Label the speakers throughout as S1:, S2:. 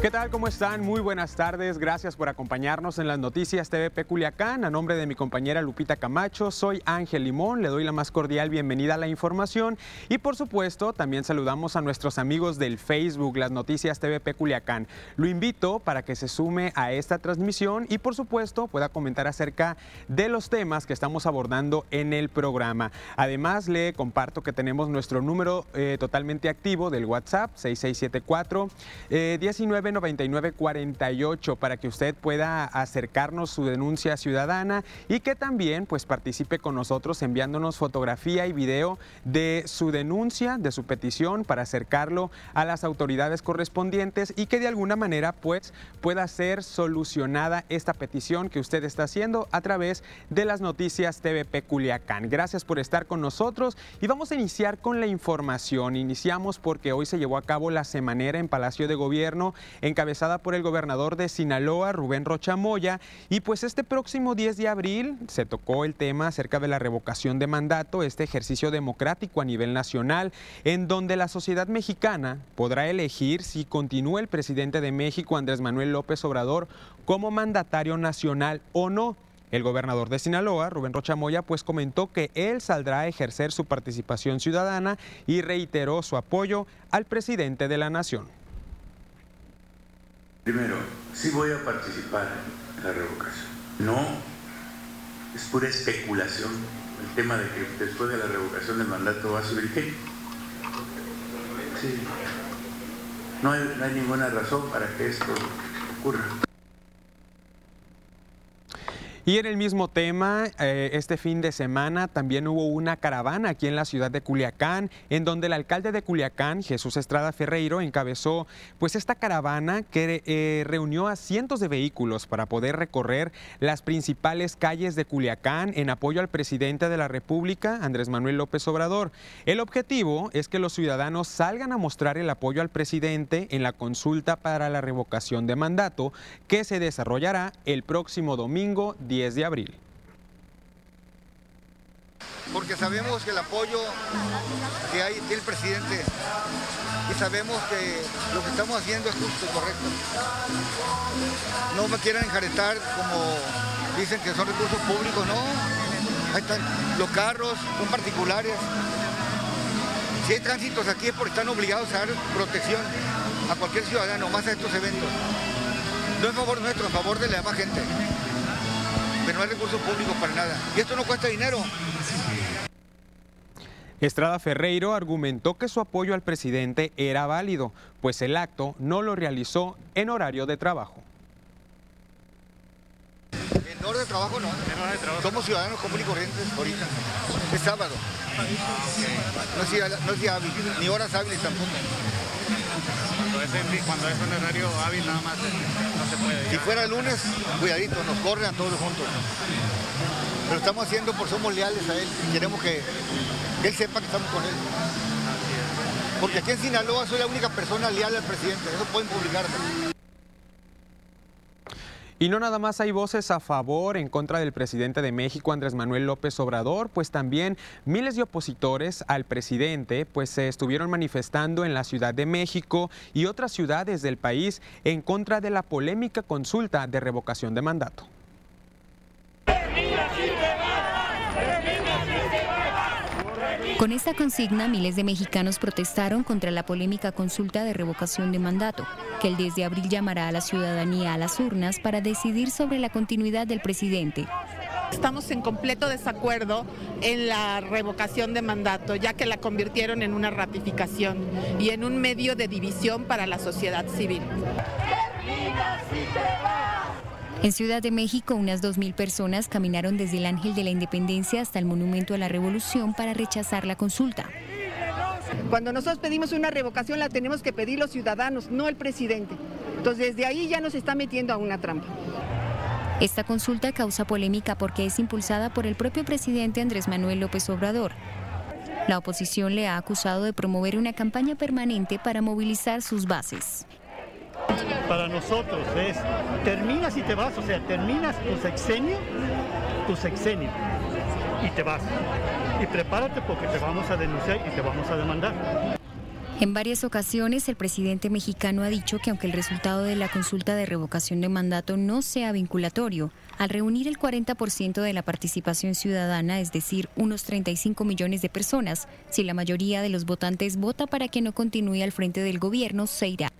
S1: ¿Qué tal? ¿Cómo están? Muy buenas tardes. Gracias por acompañarnos en las noticias TVP Culiacán. A nombre de mi compañera Lupita Camacho, soy Ángel Limón. Le doy la más cordial bienvenida a la información. Y por supuesto, también saludamos a nuestros amigos del Facebook, las noticias TVP Culiacán. Lo invito para que se sume a esta transmisión y por supuesto pueda comentar acerca de los temas que estamos abordando en el programa. Además, le comparto que tenemos nuestro número eh, totalmente activo del WhatsApp 6674 eh, 19 9948 para que usted pueda acercarnos su denuncia ciudadana y que también pues participe con nosotros enviándonos fotografía y video de su denuncia, de su petición para acercarlo a las autoridades correspondientes y que de alguna manera pues pueda ser solucionada esta petición que usted está haciendo a través de las noticias TVP Culiacán. Gracias por estar con nosotros y vamos a iniciar con la información. Iniciamos porque hoy se llevó a cabo la semanera en Palacio de Gobierno encabezada por el gobernador de Sinaloa, Rubén Rocha Moya. Y pues este próximo 10 de abril se tocó el tema acerca de la revocación de mandato, este ejercicio democrático a nivel nacional, en donde la sociedad mexicana podrá elegir si continúa el presidente de México, Andrés Manuel López Obrador, como mandatario nacional o no. El gobernador de Sinaloa, Rubén Rocha Moya, pues comentó que él saldrá a ejercer su participación ciudadana y reiteró su apoyo al presidente de la nación.
S2: Primero, sí voy a participar en la revocación. No, es pura especulación el tema de que después de la revocación del mandato va a subir qué. Sí. No hay, no hay ninguna razón para que esto ocurra.
S1: Y en el mismo tema, eh, este fin de semana también hubo una caravana aquí en la ciudad de Culiacán, en donde el alcalde de Culiacán, Jesús Estrada Ferreiro, encabezó pues esta caravana que eh, reunió a cientos de vehículos para poder recorrer las principales calles de Culiacán en apoyo al presidente de la República, Andrés Manuel López Obrador. El objetivo es que los ciudadanos salgan a mostrar el apoyo al presidente en la consulta para la revocación de mandato que se desarrollará el próximo domingo 10 de abril.
S3: Porque sabemos que el apoyo que hay del presidente y sabemos que lo que estamos haciendo es justo y correcto. No me quieran enjaretar como dicen que son recursos públicos, no. Ahí están los carros, son particulares. Si hay tránsitos aquí es porque están obligados a dar protección a cualquier ciudadano, más a estos eventos. No en favor nuestro, en favor de la demás gente pero no hay recursos públicos para nada. Y esto no cuesta dinero.
S1: Estrada Ferreiro argumentó que su apoyo al presidente era válido, pues el acto no lo realizó en horario de trabajo.
S3: En hora de trabajo no.
S4: hora de trabajo.
S3: Somos ciudadanos comunes y corrientes ahorita. Es sábado. No es, día, no es día hábil, ni horas hábiles tampoco.
S4: Cuando es, en- cuando es un horario hábil nada más eh, no se puede.
S3: Si fuera el lunes, cuidadito, nos corren a todos juntos. Pero estamos haciendo por somos leales a él y queremos que, que él sepa que estamos con él. Porque aquí en Sinaloa soy la única persona leal al presidente, eso pueden publicarlo.
S1: Y no nada más hay voces a favor, en contra del presidente de México, Andrés Manuel López Obrador, pues también miles de opositores al presidente, pues se estuvieron manifestando en la Ciudad de México y otras ciudades del país en contra de la polémica consulta de revocación de mandato.
S5: Con esta consigna, miles de mexicanos protestaron contra la polémica consulta de revocación de mandato, que el 10 de abril llamará a la ciudadanía a las urnas para decidir sobre la continuidad del presidente.
S6: Estamos en completo desacuerdo en la revocación de mandato, ya que la convirtieron en una ratificación y en un medio de división para la sociedad civil.
S5: En Ciudad de México, unas 2.000 personas caminaron desde el Ángel de la Independencia hasta el Monumento a la Revolución para rechazar la consulta.
S7: Cuando nosotros pedimos una revocación la tenemos que pedir los ciudadanos, no el presidente. Entonces desde ahí ya nos está metiendo a una trampa.
S5: Esta consulta causa polémica porque es impulsada por el propio presidente Andrés Manuel López Obrador. La oposición le ha acusado de promover una campaña permanente para movilizar sus bases.
S8: Para nosotros es, terminas y te vas, o sea, terminas tu sexenio, tu sexenio, y te vas. Y prepárate porque te vamos a denunciar y te vamos a demandar.
S5: En varias ocasiones, el presidente mexicano ha dicho que aunque el resultado de la consulta de revocación de mandato no sea vinculatorio, al reunir el 40% de la participación ciudadana, es decir, unos 35 millones de personas, si la mayoría de los votantes vota para que no continúe al frente del gobierno, se irá.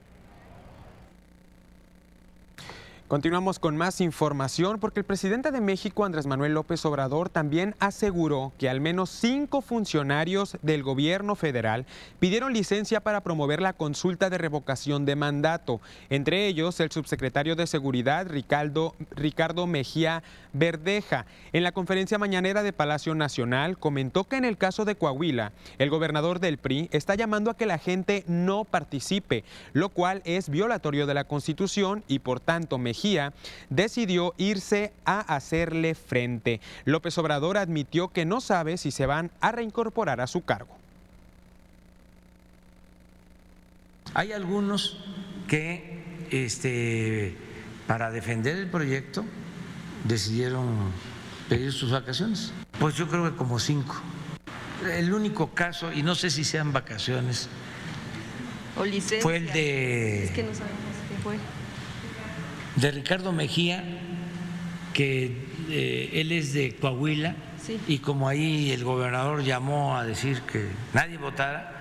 S1: Continuamos con más información porque el presidente de México, Andrés Manuel López Obrador, también aseguró que al menos cinco funcionarios del gobierno federal pidieron licencia para promover la consulta de revocación de mandato, entre ellos el subsecretario de Seguridad, Ricardo, Ricardo Mejía Verdeja. En la conferencia mañanera de Palacio Nacional comentó que en el caso de Coahuila, el gobernador del PRI está llamando a que la gente no participe, lo cual es violatorio de la Constitución y por tanto Mejía decidió irse a hacerle frente. López Obrador admitió que no sabe si se van a reincorporar a su cargo.
S9: Hay algunos que este, para defender el proyecto decidieron pedir sus vacaciones. Pues yo creo que como cinco. El único caso, y no sé si sean vacaciones, fue el de... Es que no sabemos qué fue de Ricardo Mejía, que eh, él es de Coahuila, y como ahí el gobernador llamó a decir que nadie votara,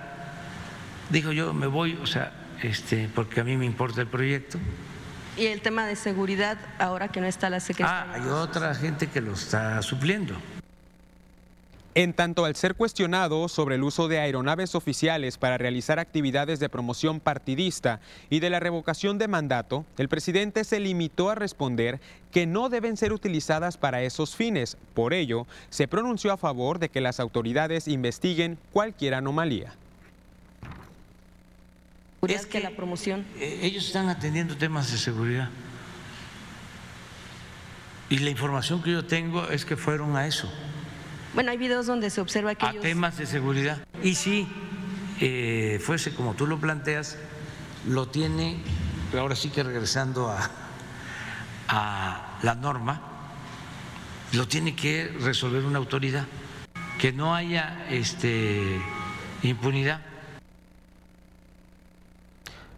S9: dijo yo me voy, o sea, este, porque a mí me importa el proyecto.
S10: Y el tema de seguridad, ahora que no está la secretaria.
S9: Ah, hay otra gente que lo está supliendo.
S1: En tanto, al ser cuestionado sobre el uso de aeronaves oficiales para realizar actividades de promoción partidista y de la revocación de mandato, el presidente se limitó a responder que no deben ser utilizadas para esos fines. Por ello, se pronunció a favor de que las autoridades investiguen cualquier anomalía.
S10: Es que la promoción.
S9: Eh, ellos están atendiendo temas de seguridad. Y la información que yo tengo es que fueron a eso.
S10: Bueno, hay videos donde se observa que...
S9: A temas de seguridad. Y si eh, fuese como tú lo planteas, lo tiene, ahora sí que regresando a, a la norma, lo tiene que resolver una autoridad, que no haya este, impunidad.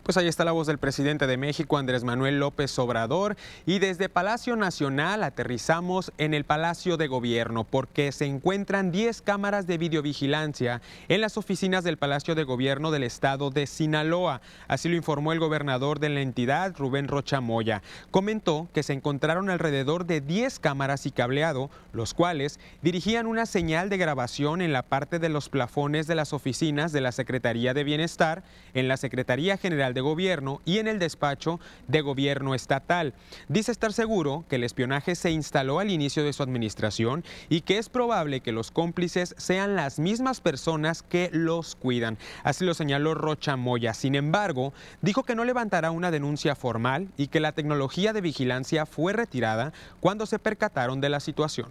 S1: Pues ahí está la voz del presidente de México, Andrés Manuel López Obrador. Y desde Palacio Nacional aterrizamos en el Palacio de Gobierno porque se encuentran 10 cámaras de videovigilancia en las oficinas del Palacio de Gobierno del estado de Sinaloa. Así lo informó el gobernador de la entidad, Rubén Rocha Moya. Comentó que se encontraron alrededor de 10 cámaras y cableado, los cuales dirigían una señal de grabación en la parte de los plafones de las oficinas de la Secretaría de Bienestar, en la Secretaría General de Gobierno y en el despacho de gobierno estatal. Dice estar seguro que el espionaje se instaló al inicio de su administración y que es probable que los cómplices sean las mismas personas que los cuidan. Así lo señaló Rocha Moya. Sin embargo, dijo que no levantará una denuncia formal y que la tecnología de vigilancia fue retirada cuando se percataron de la situación.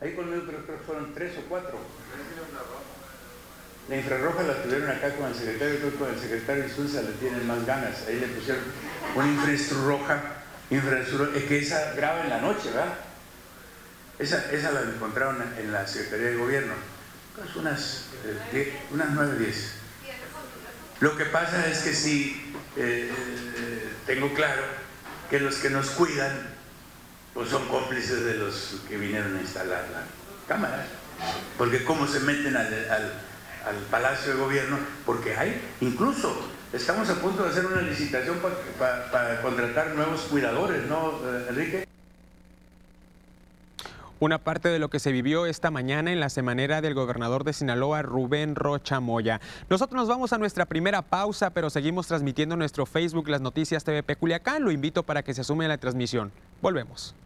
S2: Ahí conmigo creo fueron tres o cuatro. La infrarroja la tuvieron acá con el secretario, creo que con el secretario Insulza le tienen más ganas. Ahí le pusieron una infrarroja, infrarroja, es que esa graba en la noche, ¿verdad? Esa, esa la encontraron en la Secretaría de Gobierno. Pues unas, eh, 9, 10. Lo que pasa es que sí, eh, tengo claro que los que nos cuidan pues son cómplices de los que vinieron a instalar la cámara. Porque cómo se meten al Palacio de Gobierno, porque hay, incluso estamos a punto de hacer una licitación para, contratar nuevos cuidadores, ¿no, eh, Enrique?
S1: Una parte de lo que se vivió esta mañana en la semanera del gobernador de Sinaloa, Rubén Rocha Moya. Nosotros nos vamos a nuestra primera pausa, pero seguimos transmitiendo en nuestro Facebook las noticias TVP Culiacán. Lo invito para que se sume a la transmisión. Volvemos.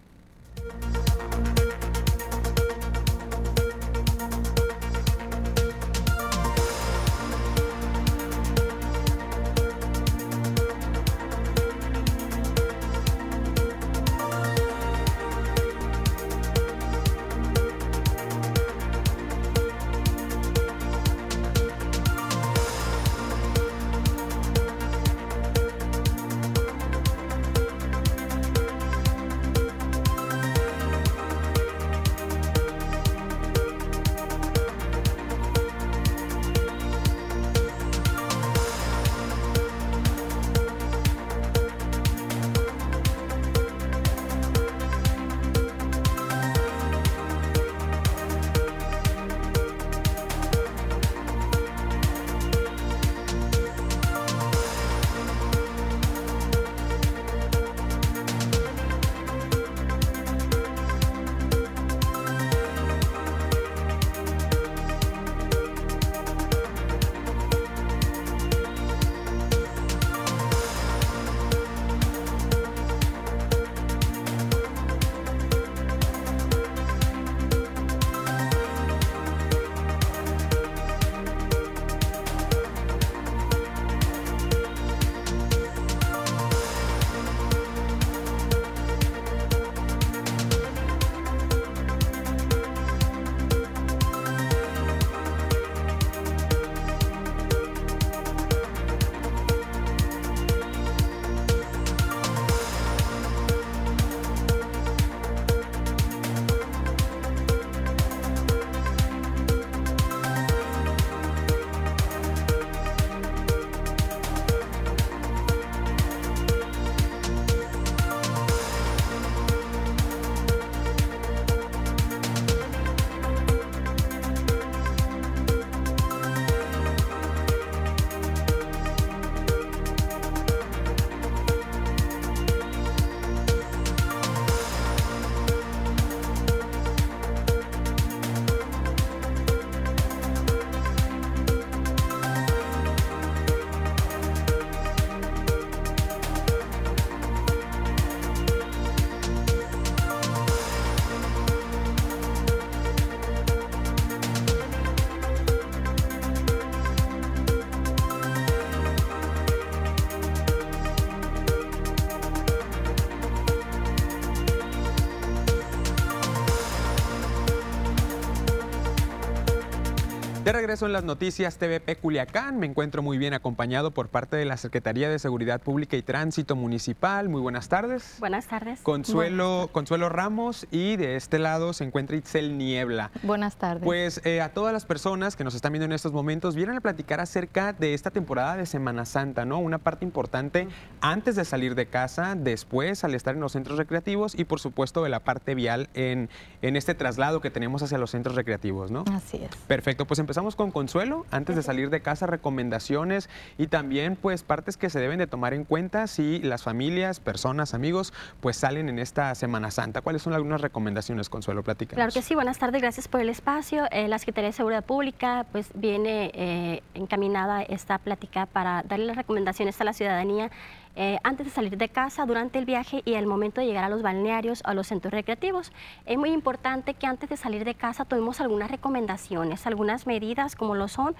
S1: Regreso en las noticias TVP Culiacán, me encuentro muy bien acompañado por parte de la Secretaría de Seguridad Pública y Tránsito Municipal. Muy buenas tardes.
S11: Buenas tardes.
S1: Consuelo, Consuelo Ramos y de este lado se encuentra Itzel Niebla.
S11: Buenas tardes.
S1: Pues eh, a todas las personas que nos están viendo en estos momentos, vienen a platicar acerca de esta temporada de Semana Santa, ¿no? Una parte importante antes de salir de casa, después al estar en los centros recreativos y por supuesto de la parte vial en, en este traslado que tenemos hacia los centros recreativos, ¿no?
S11: Así es.
S1: Perfecto, pues empezamos con Consuelo. Antes de salir de casa, recomendaciones y también pues partes que se deben de tomar en cuenta si las familias, personas, amigos, pues salen en esta Semana Santa. ¿Cuáles son algunas recomendaciones, Consuelo? Platícanos.
S11: Claro que sí, buenas tardes, gracias por el espacio. Eh, la Secretaría de Seguridad Pública pues viene eh, encaminada esta plática para darle las recomendaciones a la ciudadanía eh, antes de salir de casa, durante el viaje y al momento de llegar a los balnearios o a los centros recreativos. Es muy importante que antes de salir de casa tomemos algunas recomendaciones, algunas medidas como lo son,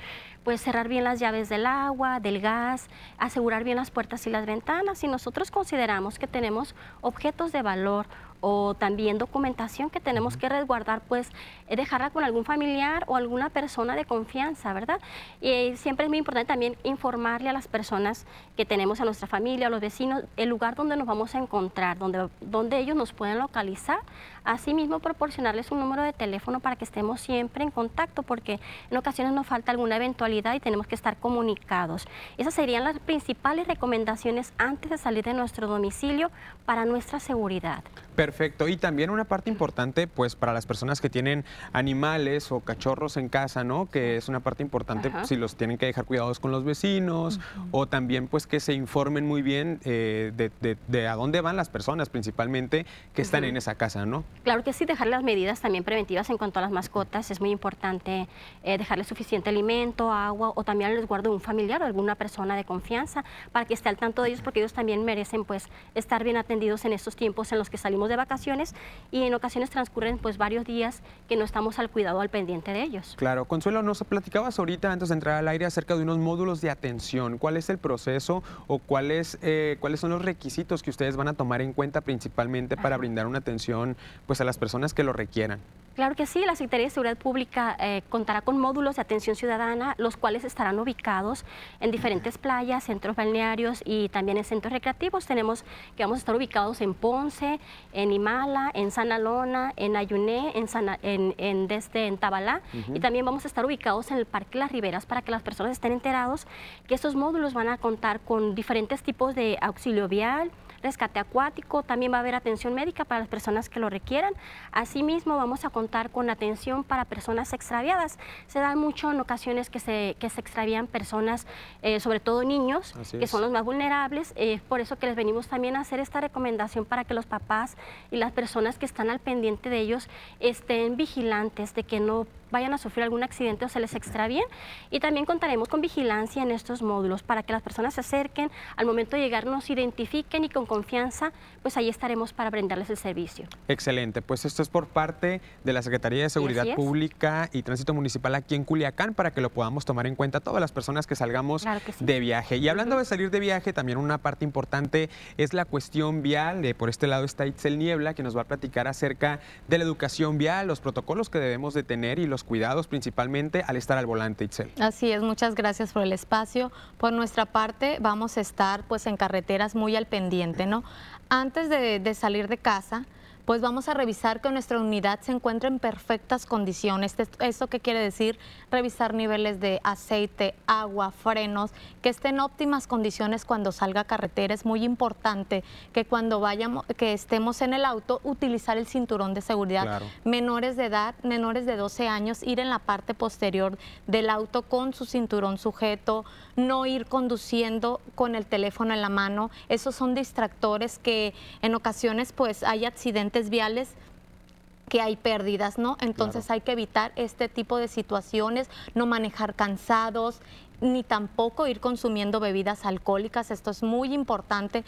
S11: pues cerrar bien las llaves del agua, del gas, asegurar bien las puertas y las ventanas. Si nosotros consideramos que tenemos objetos de valor o también documentación que tenemos que resguardar, pues eh, dejarla con algún familiar o alguna persona de confianza, ¿verdad? Y siempre es muy importante también informarle a las personas que tenemos a nuestra familia, a los vecinos, el lugar donde nos vamos a encontrar, donde, donde ellos nos pueden localizar. Asimismo, proporcionarles un número de teléfono para que estemos siempre en contacto, porque en ocasiones nos falta alguna eventualidad y tenemos que estar comunicados. Esas serían las principales recomendaciones antes de salir de nuestro domicilio para nuestra seguridad.
S1: Perfecto. Y también una parte importante, pues, para las personas que tienen animales o cachorros en casa, ¿no? Que es una parte importante
S11: Ajá.
S1: si los tienen que dejar cuidados con los vecinos o también, pues, que se informen muy bien eh, de, de- de a dónde van las personas, principalmente, que están en esa casa, ¿no?
S11: Claro que sí, dejar las medidas también preventivas en cuanto a las mascotas. Es muy importante eh, dejarles suficiente alimento, agua o también el resguardo de un familiar o alguna persona de confianza para que esté al tanto de ellos porque ellos también merecen pues estar bien atendidos en estos tiempos en los que salimos de vacaciones y en ocasiones transcurren pues varios días que no estamos al cuidado al pendiente de ellos.
S1: Claro, Consuelo, nos platicabas ahorita antes de entrar al aire acerca de unos módulos de atención. ¿Cuál es el proceso o cuáles, eh, cuáles son los requisitos que ustedes van a tomar en cuenta principalmente para brindar una atención pues, a las personas que lo requieran?
S11: Claro que sí, la Secretaría de Seguridad Pública eh, contará con módulos de atención ciudadana, los cuales estarán ubicados en diferentes playas, centros balnearios y también en centros recreativos. Tenemos que vamos a estar ubicados en Ponce, en Imala, en San Alona, en Ayuné, en, Sana- en, en, desde, en Tabalá y también vamos a estar ubicados en el Parque Las Riberas para que las personas estén enterados que estos módulos van a contar con diferentes tipos de auxilio vial, rescate acuático, también va a haber atención médica para las personas que lo requieran. Asimismo, vamos a contar con atención para personas extraviadas. Se da mucho en ocasiones que se, que se extravían personas, eh, sobre todo niños,
S12: Así
S11: que
S12: es.
S11: son los más vulnerables. Es por eso que les venimos también a hacer esta recomendación para que los papás y las personas que están al pendiente de ellos estén vigilantes de que no vayan a sufrir algún accidente o se les extravíen. Y también contaremos con vigilancia en estos módulos para que las personas se acerquen, al momento de llegar nos identifiquen y con confianza, pues ahí estaremos para brindarles el servicio.
S1: Excelente, pues esto es por parte de la Secretaría de Seguridad
S11: es.
S1: Pública y Tránsito Municipal aquí en Culiacán para que lo podamos tomar en cuenta todas las personas que salgamos
S11: Claro que sí.
S1: de viaje. Y hablando de salir de viaje, también una parte importante es la cuestión vial. Eh, por este lado está Itzel Niebla, que nos va a platicar acerca de la educación vial, los protocolos que debemos de tener y los cuidados principalmente al estar al volante, Itzel.
S13: Así es, muchas gracias por el espacio. Por nuestra parte, vamos a estar pues en carreteras muy al pendiente, ¿no? Antes de, de salir de casa, pues vamos a revisar que nuestra unidad se encuentre en perfectas condiciones. Esto- ¿Esto qué quiere decir? Revisar niveles de aceite, agua, frenos, que estén en óptimas condiciones cuando salga a carretera. Es muy importante que cuando vayamos, que estemos en el auto, utilizar el cinturón de seguridad
S12: Claro.
S13: menores de edad, menores de 12 años, ir en la parte posterior del auto con su cinturón sujeto, no ir conduciendo con el teléfono en la mano. Esos son distractores que en ocasiones pues hay accidentes viales que hay pérdidas, ¿no? Entonces hay que evitar este tipo de situaciones, no manejar cansados, ni tampoco ir consumiendo bebidas alcohólicas. Esto es muy importante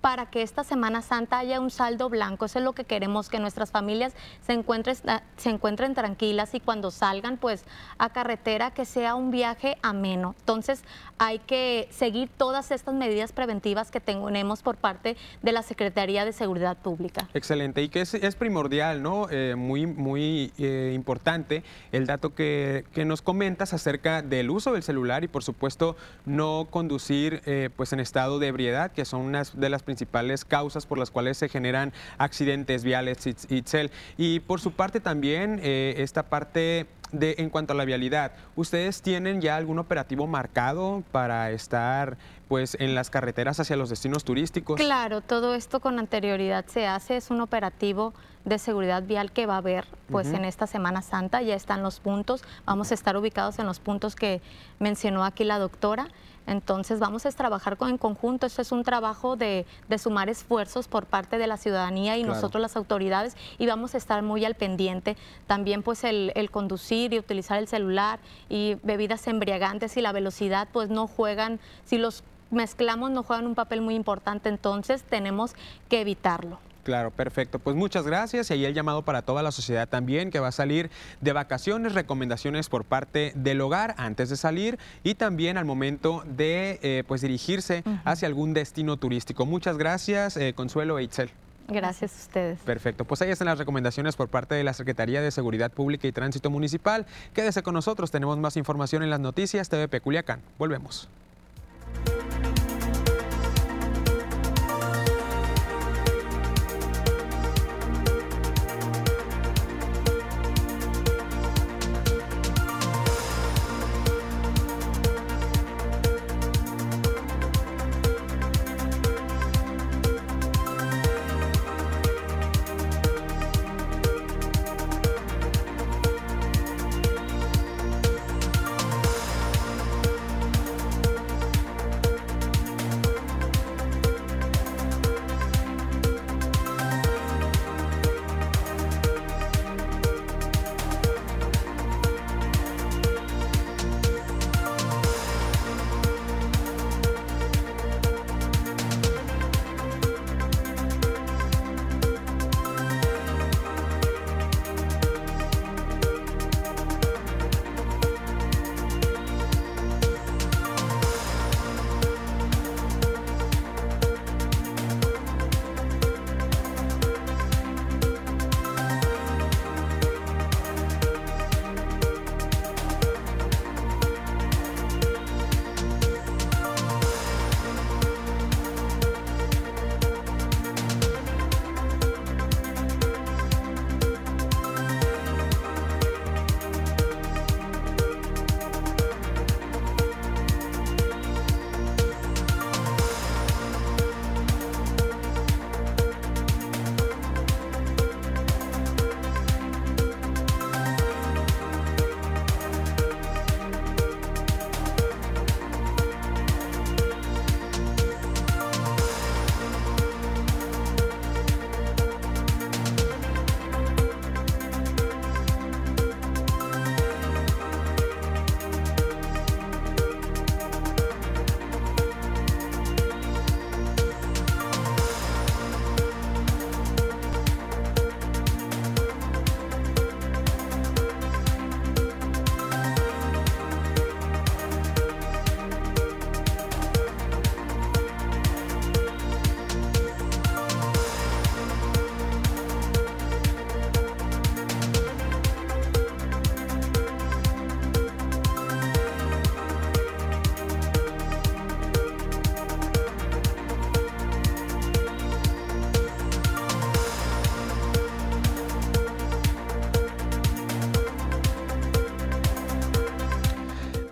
S13: para que esta Semana Santa haya un saldo blanco. Eso es lo que queremos, que nuestras familias se encuentren, se encuentren tranquilas y cuando salgan pues a carretera que sea un viaje ameno. Entonces hay que seguir todas estas medidas preventivas que tenemos por parte de la Secretaría de Seguridad Pública.
S1: Excelente, y que es, primordial, ¿no? Eh, muy, muy eh, importante el dato que, que, nos comentas acerca del uso del celular y por supuesto no conducir eh, pues en estado de ebriedad, que son unas de las principales causas por las cuales se generan accidentes viales, Itzel. Y por su parte también esta parte de, en cuanto a la vialidad, ¿ustedes tienen ya algún operativo marcado para estar pues en las carreteras hacia los destinos turísticos?
S13: Claro, todo esto con anterioridad se hace, es un operativo de seguridad vial que va a haber pues en esta Semana Santa, ya están los puntos, vamos a estar ubicados en los puntos que mencionó aquí la doctora. Entonces vamos a trabajar en conjunto, esto es un trabajo de, sumar esfuerzos por parte de la ciudadanía y nosotros las autoridades y vamos a estar muy al pendiente. También pues el, el, conducir y utilizar el celular y bebidas embriagantes y la velocidad pues no juegan, si los mezclamos no juegan un papel muy importante, entonces tenemos que evitarlo.
S1: Claro, perfecto. Pues muchas gracias y ahí el llamado para toda la sociedad también que va a salir de vacaciones, recomendaciones por parte del hogar antes de salir y también al momento de eh, pues dirigirse hacia algún destino turístico. Muchas gracias, eh, Consuelo e Itzel.
S13: Gracias a ustedes.
S1: Perfecto. Pues ahí están las recomendaciones por parte de la Secretaría de Seguridad Pública y Tránsito Municipal. Quédese con nosotros, tenemos más información en las noticias TVP Culiacán. Volvemos.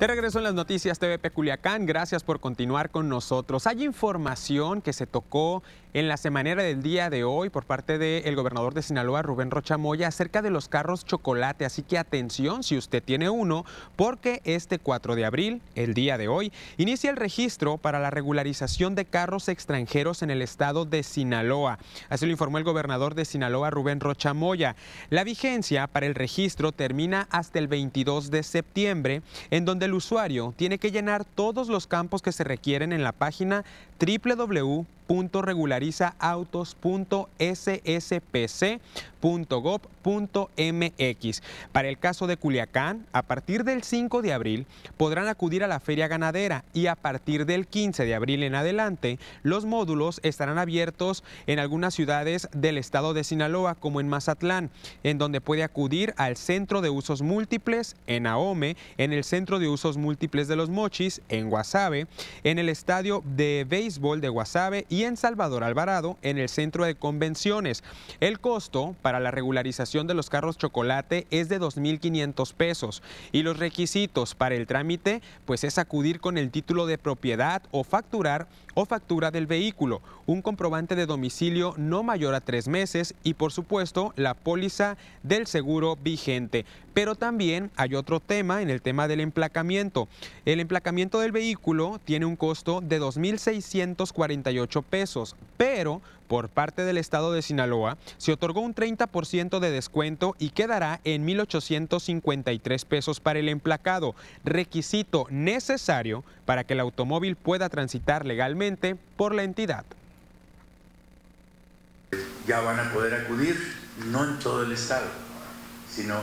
S1: Regreso en las noticias TVP Culiacán, gracias por continuar con nosotros. Hay información que se tocó en la semanera del día de hoy por parte del gobernador de Sinaloa, Rubén Rocha Moya, acerca de los carros chocolate. Así que atención si usted tiene uno, porque este 4 de abril, el día de hoy, inicia el registro para la regularización de carros extranjeros en el estado de Sinaloa. Así lo informó el gobernador de Sinaloa, Rubén Rocha Moya. La vigencia para el registro termina hasta el 22 de septiembre, en donde el usuario tiene que llenar todos los campos que se requieren en la página www www.regularizaautos.sspc.gov.mx. Para el caso de Culiacán, a partir del 5 de abril podrán acudir a la feria ganadera y a partir del 15 de abril en adelante, los módulos estarán abiertos en algunas ciudades del estado de Sinaloa, como en Mazatlán, en donde puede acudir al Centro de Usos Múltiples, en Ahome, en el Centro de Usos Múltiples de los Mochis, en Guasave, en el Estadio de Béisbol de Guasave y en Salvador Alvarado, en el Centro de Convenciones. El costo para la regularización de los carros chocolate es de 2.500 pesos y los requisitos para el trámite pues es acudir con el título de propiedad o facturar o factura del vehículo, un comprobante de domicilio no mayor a tres meses y por supuesto la póliza del seguro vigente. Pero también hay otro tema en el tema del emplacamiento. El emplacamiento del vehículo tiene un costo de 2.648 pesos, pero por parte del estado de Sinaloa se otorgó un 30% de descuento y quedará en 1.853 pesos para el emplacado, requisito necesario para que el automóvil pueda transitar legalmente por la entidad.
S2: Ya van a poder acudir, no en todo el estado, sino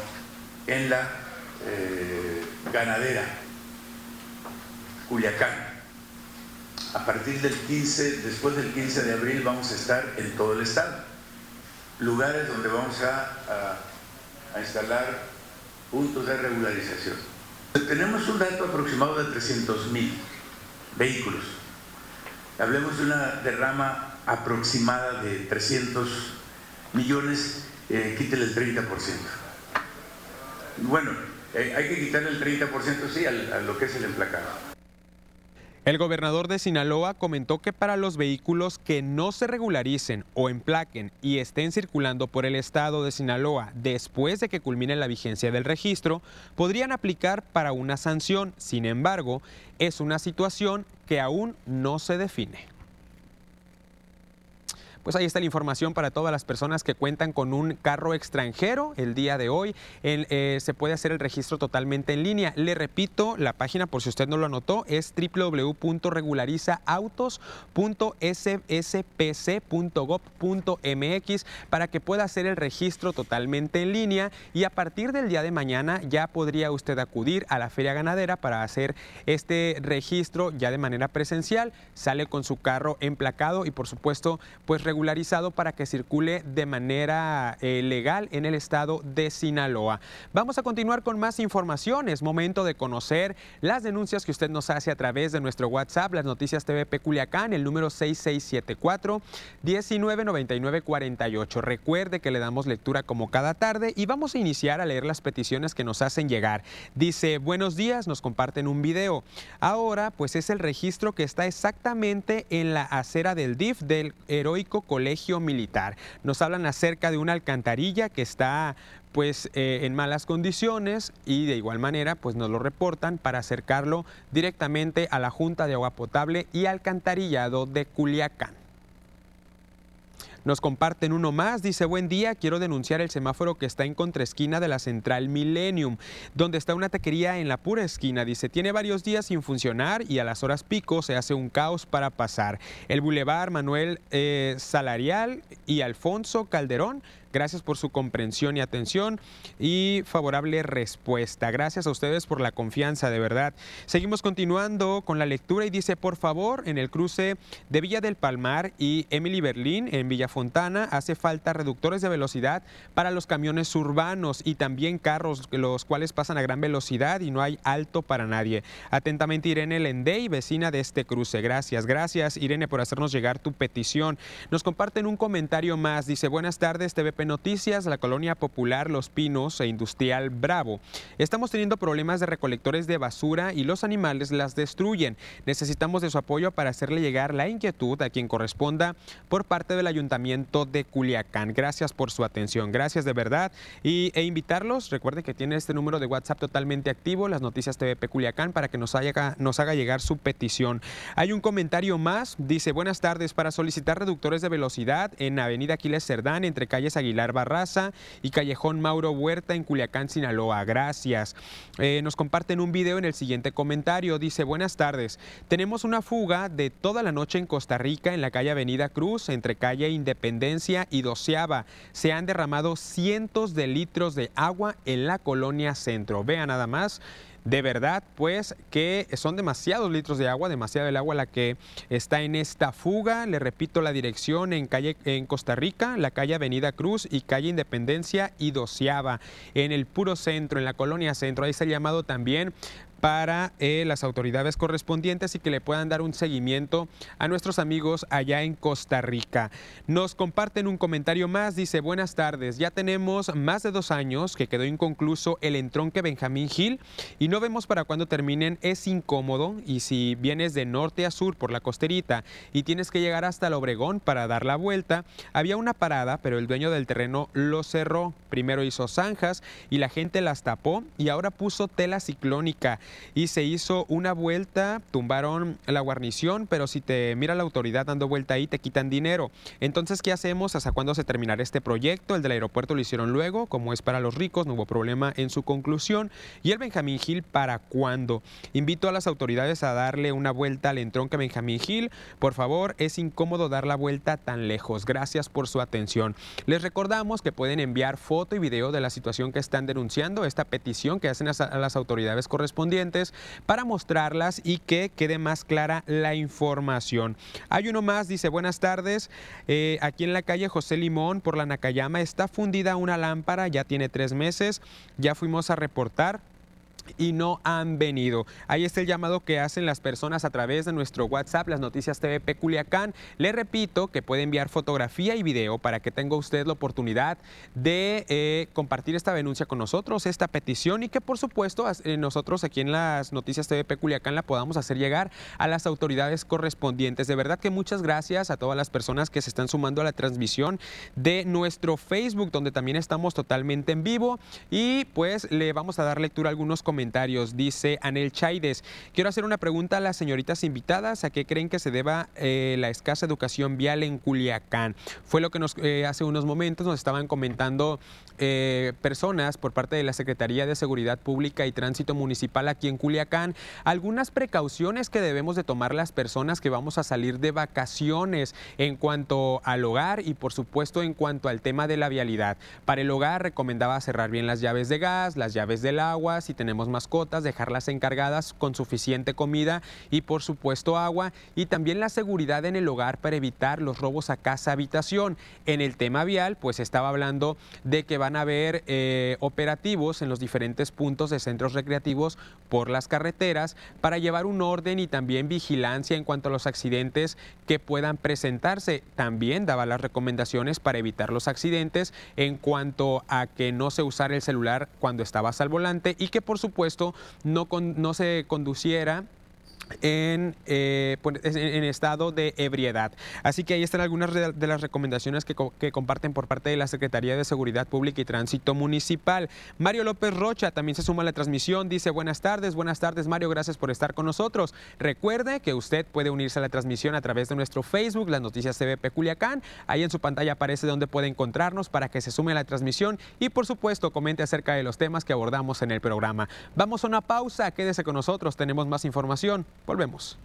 S2: en la eh, ganadera Culiacán. A partir del 15, después del 15 de abril vamos a estar en todo el estado. Lugares donde vamos a, a instalar puntos de regularización. Tenemos un dato aproximado de 300 mil vehículos. Hablemos de una derrama aproximada de 300 millones, eh, quítele el 30%. Bueno, eh, hay que quitarle el 30% sí a lo que es el emplacado.
S1: El gobernador de Sinaloa comentó que para los vehículos que no se regularicen o emplaquen y estén circulando por el estado de Sinaloa después de que culmine la vigencia del registro, podrían aplicar para una sanción. Sin embargo, es una situación que aún no se define. Pues ahí está la información para todas las personas que cuentan con un carro extranjero el día de hoy. Eh, se puede hacer el registro totalmente en línea. Le repito, la página, por si usted no lo anotó, es www.regularizaautos.sspc.gov.mx para que pueda hacer el registro totalmente en línea y a partir del día de mañana ya podría usted acudir a la feria ganadera para hacer este registro ya de manera presencial. Sale con su carro emplacado y por supuesto pues regularizado para que circule de manera eh, legal en el estado de Sinaloa. Vamos a continuar con más información. Es momento de conocer las denuncias que usted nos hace a través de nuestro WhatsApp, las noticias TV Culiacán, el número 6674 199948. Recuerde que le damos lectura como cada tarde y vamos a iniciar a leer las peticiones que nos hacen llegar. Dice, buenos días, nos comparten un video. Ahora, pues es el registro que está exactamente en la acera del DIF del heroico colegio militar. Nos hablan acerca de una alcantarilla que está pues eh, en malas condiciones y de igual manera pues nos lo reportan para acercarlo directamente a la Junta de Agua Potable y Alcantarillado de Culiacán. Nos comparten uno más, dice, buen día, quiero denunciar el semáforo que está en contraesquina de la Central Millennium, donde está una taquería en la pura esquina. Dice, tiene varios días sin funcionar y a las horas pico se hace un caos para pasar. El Boulevard Manuel eh, Salarial y Alfonso Calderón Gracias por su comprensión y atención y favorable respuesta. Gracias a ustedes por la confianza, de verdad. Seguimos continuando con la lectura y dice, por favor, en el cruce de Villa del Palmar y Emily Berlín en Villa Fontana hace falta reductores de velocidad para los camiones urbanos y también carros los cuales pasan a gran velocidad y no hay alto para nadie. Atentamente Irene Lendey, vecina de este cruce. Gracias, gracias Irene por hacernos llegar tu petición. Nos comparten un comentario más. Dice, buenas tardes, TVP Noticias, la colonia popular Los Pinos e Industrial Bravo. Estamos teniendo problemas de recolectores de basura y los animales las destruyen. Necesitamos de su apoyo para hacerle llegar la inquietud a quien corresponda por parte del Ayuntamiento de Culiacán. Gracias por su atención, gracias de verdad. Y, e invitarlos, recuerde que tiene este número de WhatsApp totalmente activo, las noticias TVP Culiacán, para que nos, haga, nos haga llegar su petición. Hay un comentario más, dice, buenas tardes, para solicitar reductores de velocidad en Avenida Aquiles Cerdán, entre calles Aguilar Y Callejón Mauro Huerta en Culiacán, Sinaloa. Gracias. Eh, nos comparten un video en el siguiente comentario. Dice, buenas tardes. Tenemos una fuga de toda la noche en Costa Rica en la calle Avenida Cruz, entre calle Independencia y Doceava. Se han derramado cientos de litros de agua en la colonia centro. Vean nada más. De verdad, pues que son demasiados litros de agua, demasiado el agua la que está en esta fuga. Le repito la dirección en calle en Costa Rica, la calle Avenida Cruz y calle Independencia y Doceava, en el puro centro, en la colonia centro. Ahí está el llamado también para eh, las autoridades correspondientes y que le puedan dar un seguimiento a nuestros amigos allá en Costa Rica. Nos comparten un comentario más, dice, buenas tardes, ya tenemos más de dos años que quedó inconcluso el entronque Benjamín Gil y no vemos para cuándo terminen, es incómodo y si vienes de norte a sur por la costerita y tienes que llegar hasta el Obregón para dar la vuelta, había una parada, pero el dueño del terreno lo cerró. Primero hizo zanjas y la gente las tapó y ahora puso tela ciclónica y se hizo una vuelta, tumbaron la guarnición, pero si te mira la autoridad dando vuelta ahí, te quitan dinero. Entonces, ¿qué hacemos? ¿Hasta cuándo se terminará este proyecto? El del aeropuerto lo hicieron luego, como es para los ricos, no hubo problema en su conclusión. ¿Y el Benjamín Gil para cuándo? Invito a las autoridades a darle una vuelta al entronque Benjamín Gil. Por favor, es incómodo dar la vuelta tan lejos. Gracias por su atención. Les recordamos que pueden enviar foto y video de la situación que están denunciando, esta petición que hacen a las autoridades correspondientes para mostrarlas y que quede más clara la información. Hay uno más, dice buenas tardes, eh, aquí en la calle José Limón por la Nakayama está fundida una lámpara, ya tiene tres meses, ya fuimos a reportar y no han venido. Ahí está el llamado que hacen las personas a través de nuestro WhatsApp, las noticias TV Culiacán. Le repito que puede enviar fotografía y video para que tenga usted la oportunidad de eh, compartir esta denuncia con nosotros, esta petición y que por supuesto eh, nosotros aquí en las noticias TV Culiacán la podamos hacer llegar a las autoridades correspondientes. De verdad que muchas gracias a todas las personas que se están sumando a la transmisión de nuestro Facebook, donde también estamos totalmente en vivo y pues le vamos a dar lectura a algunos comentarios comentarios. Dice Anel Chaides, quiero hacer una pregunta a las señoritas invitadas. ¿A qué creen que se deba eh, la escasa educación vial en Culiacán? Fue lo que nos eh, hace unos momentos nos estaban comentando eh, personas por parte de la Secretaría de Seguridad Pública y Tránsito Municipal aquí en Culiacán. Algunas precauciones que debemos de tomar las personas que vamos a salir de vacaciones en cuanto al hogar y por supuesto en cuanto al tema de la vialidad. Para el hogar recomendaba cerrar bien las llaves de gas, las llaves del agua, si tenemos mascotas, dejarlas encargadas con suficiente comida y por supuesto agua y también la seguridad en el hogar para evitar los robos a casa habitación. En el tema vial, pues estaba hablando de que van a haber eh, operativos en los diferentes puntos de centros recreativos por las carreteras para llevar un orden y también vigilancia en cuanto a los accidentes que puedan presentarse. También daba las recomendaciones para evitar los accidentes en cuanto a que no se usara el celular cuando estabas al volante y que por supuesto supuesto, no, no se conduciera eh, pues, en, estado de ebriedad. Así que ahí están algunas de las recomendaciones que, que, comparten por parte de la Secretaría de Seguridad Pública y Tránsito Municipal. Mario López Rocha también se suma a la transmisión, dice buenas tardes, buenas tardes Mario, gracias por estar con nosotros. Recuerde que usted puede unirse a la transmisión a través de nuestro Facebook, las noticias CBP Culiacán. Ahí en su pantalla aparece donde puede encontrarnos para que se sume a la transmisión y por supuesto comente acerca de los temas que abordamos en el programa. Vamos a una pausa, quédese con nosotros, tenemos más información. Volvemos.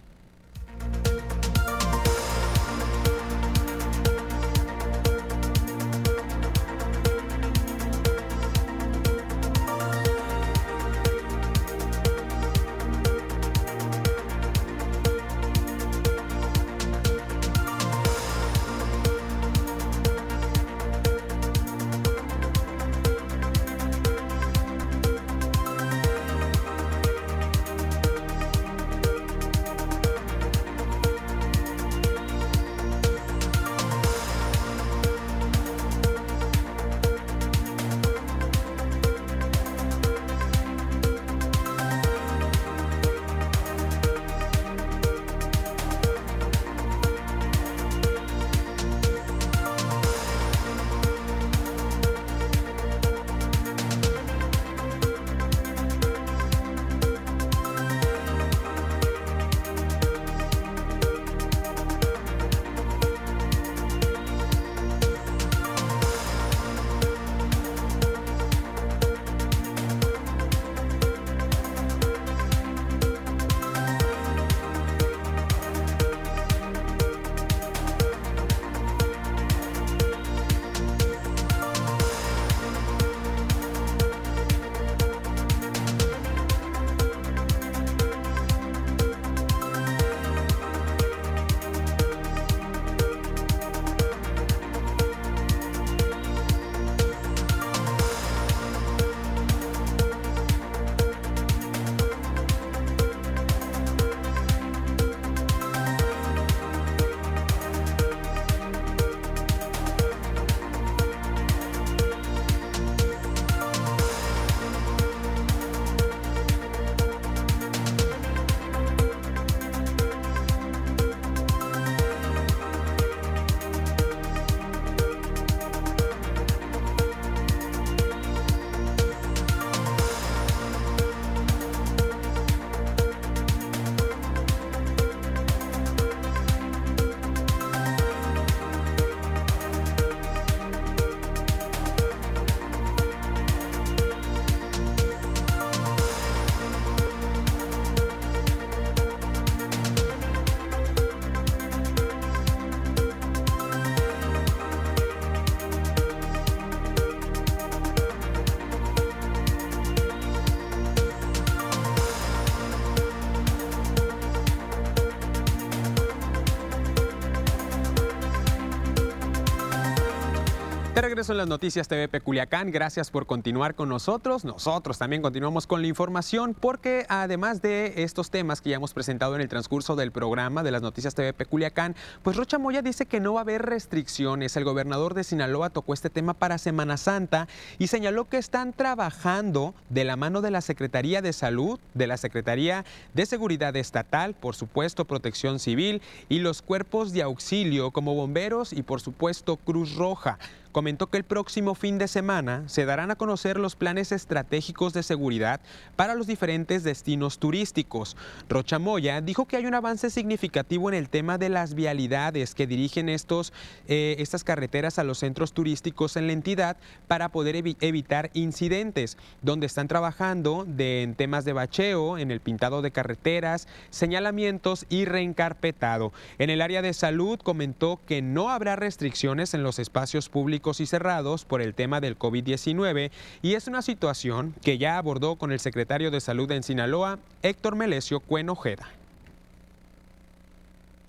S1: Regreso en las noticias TVP Culiacán, gracias por continuar con nosotros. Nosotros también continuamos con la información porque además de estos temas que ya hemos presentado en el transcurso del programa de las noticias TVP Culiacán, pues Rocha Moya dice que no va a haber restricciones. El gobernador de Sinaloa tocó este tema para Semana Santa y señaló que están trabajando de la mano de la Secretaría de Salud, de la Secretaría de Seguridad Estatal, por supuesto Protección Civil y los cuerpos de auxilio como bomberos y por supuesto Cruz Roja comentó que el próximo fin de semana se darán a conocer los planes estratégicos de seguridad para los diferentes destinos turísticos. Rocha Moya dijo que hay un avance significativo en el tema de las vialidades que dirigen estos, eh, estas carreteras a los centros turísticos en la entidad para poder evitar incidentes, donde están trabajando en temas de bacheo, en el pintado de carreteras, señalamientos y reencarpetado. En el área de salud comentó que no habrá restricciones en los espacios públicos y cerrados por el tema del COVID-19 y es una situación que ya abordó con el secretario de Salud en Sinaloa, Héctor Melesio Cuenojeda.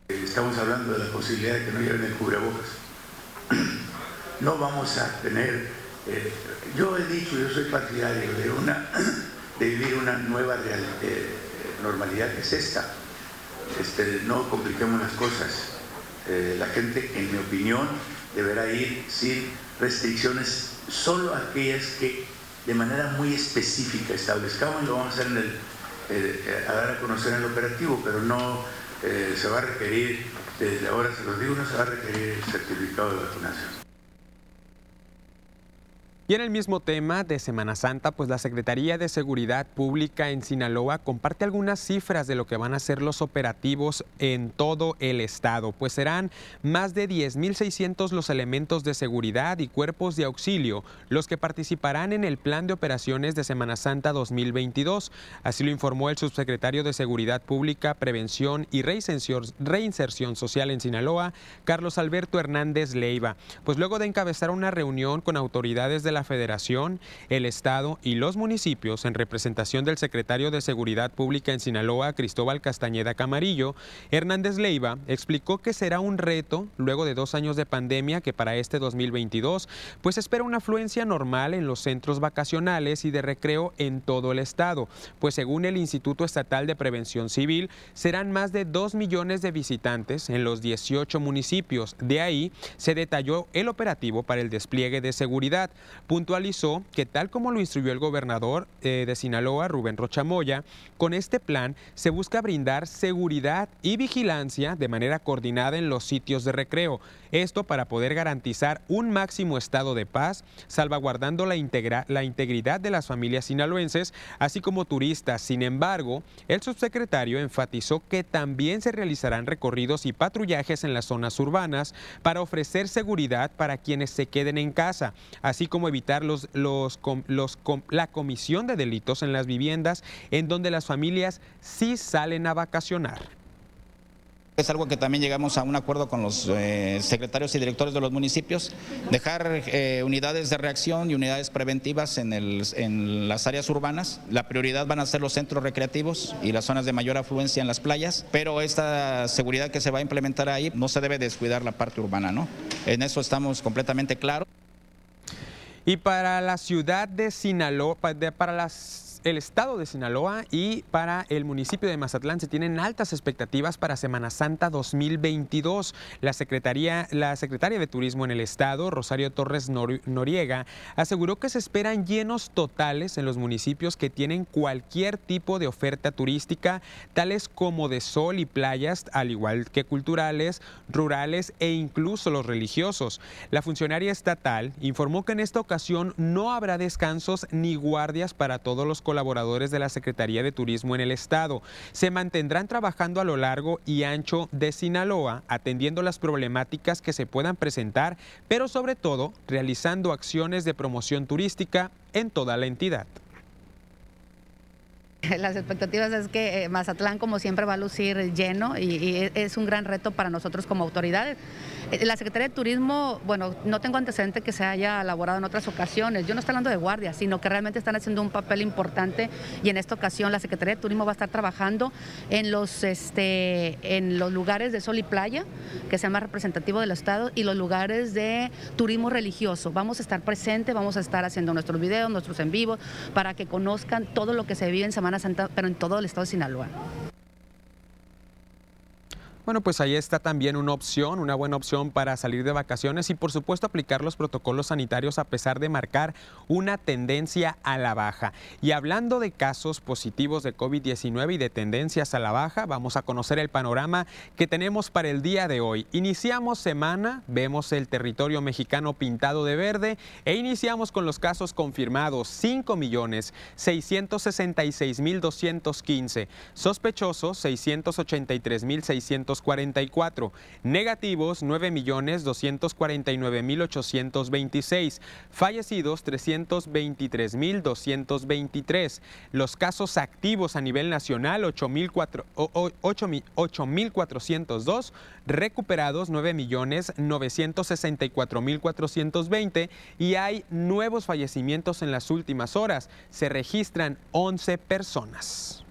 S2: Estamos hablando de la posibilidad de que no lleven el cubrebocas. No vamos a tener, eh, yo he dicho, yo soy partidario de, una, de vivir una nueva eh, normalidad que es esta. Este, no compliquemos las cosas. Eh, la gente, en mi opinión, deberá ir sin restricciones, solo aquellas que de manera muy específica establezcamos y lo vamos a hacer el, eh, a dar a conocer en el operativo, pero no eh, se va a requerir, desde ahora se los digo, no se va a requerir el certificado de vacunación.
S1: Y en el mismo tema de Semana Santa, pues la Secretaría de Seguridad Pública en Sinaloa comparte algunas cifras de lo que van a ser los operativos en todo el estado, pues serán más de 10.600 los elementos de seguridad y cuerpos de auxilio los que participarán en el Plan de Operaciones de Semana Santa 2022. Así lo informó el subsecretario de Seguridad Pública, Prevención y Reinserción Social en Sinaloa, Carlos Alberto Hernández Leiva. Pues luego de encabezar una reunión con autoridades de la Federación, el Estado y los municipios en representación del secretario de Seguridad Pública en Sinaloa, Cristóbal Castañeda Camarillo, Hernández Leiva explicó que será un reto luego de dos años de pandemia que para este 2022 pues espera una afluencia normal en los centros vacacionales y de recreo en todo el estado, pues según el Instituto Estatal de Prevención Civil serán más de 2 millones de visitantes en los 18 municipios. De ahí se detalló el operativo para el despliegue de seguridad puntualizó que tal como lo instruyó el gobernador eh, de Sinaloa, Rubén Rochamoya, con este plan se busca brindar seguridad y vigilancia de manera coordinada en los sitios de recreo. Esto para poder garantizar un máximo estado de paz, salvaguardando la, la integridad de las familias sinaloenses, así como turistas. Sin embargo, el subsecretario enfatizó que también se realizarán recorridos y patrullajes en las zonas urbanas para ofrecer seguridad para quienes se queden en casa, así como evitar los, los, los, la comisión de delitos en las viviendas en donde las familias sí salen a vacacionar.
S12: Es algo que también llegamos a un acuerdo con los eh, secretarios y directores de los municipios, dejar eh, unidades de reacción y unidades preventivas en, las áreas urbanas. La prioridad van a ser los centros recreativos y las zonas de mayor afluencia en las playas, pero esta seguridad que se va a implementar ahí no se debe descuidar la parte urbana, ¿no? En eso estamos completamente claros.
S1: Y para la ciudad de Sinaloa, para las el estado de Sinaloa y para el municipio de Mazatlán se tienen altas expectativas para Semana Santa 2022. La Secretaría, la secretaria de Turismo en el estado, Rosario Torres Noriega, aseguró que se esperan llenos totales en los municipios que tienen cualquier tipo de oferta turística, tales como de sol y playas, al igual que culturales, rurales e incluso los religiosos. La funcionaria estatal informó que en esta ocasión no habrá descansos ni guardias para todos los colaboradores de la Secretaría de Turismo en el Estado. Se mantendrán trabajando a lo largo y ancho de Sinaloa, atendiendo las problemáticas que se puedan presentar, pero sobre todo realizando acciones de promoción turística en toda la entidad.
S14: Las expectativas es que eh, Mazatlán como siempre va a lucir lleno y, es un gran reto para nosotros como autoridades. Eh, la Secretaría de Turismo, bueno, no tengo antecedente que se haya elaborado en otras ocasiones. Yo no estoy hablando de guardias, sino que realmente están haciendo un papel importante y en esta ocasión la Secretaría de Turismo va a estar trabajando en los, este, en los lugares de sol y playa, que sea más representativo del Estado, y los lugares de turismo religioso. Vamos a estar presentes, vamos a estar haciendo nuestros videos, nuestros en vivos, para que conozcan todo lo que se vive en Semana Pero en todo el estado de Sinaloa.
S1: Bueno, pues ahí está también una opción, una buena opción para salir de vacaciones y por supuesto aplicar los protocolos sanitarios a pesar de marcar una tendencia a la baja. Y hablando de casos positivos de COVID-19 y de tendencias a la baja, vamos a conocer el panorama que tenemos para el día de hoy. Iniciamos semana, vemos el territorio mexicano pintado de verde e iniciamos con los casos confirmados, 5.666.215, sospechosos 683.600 44, negativos 9.249.826, fallecidos 323.223, los casos activos a nivel nacional 8.402, recuperados 9.964.420 y hay nuevos fallecimientos en las últimas horas, se registran 11 personas.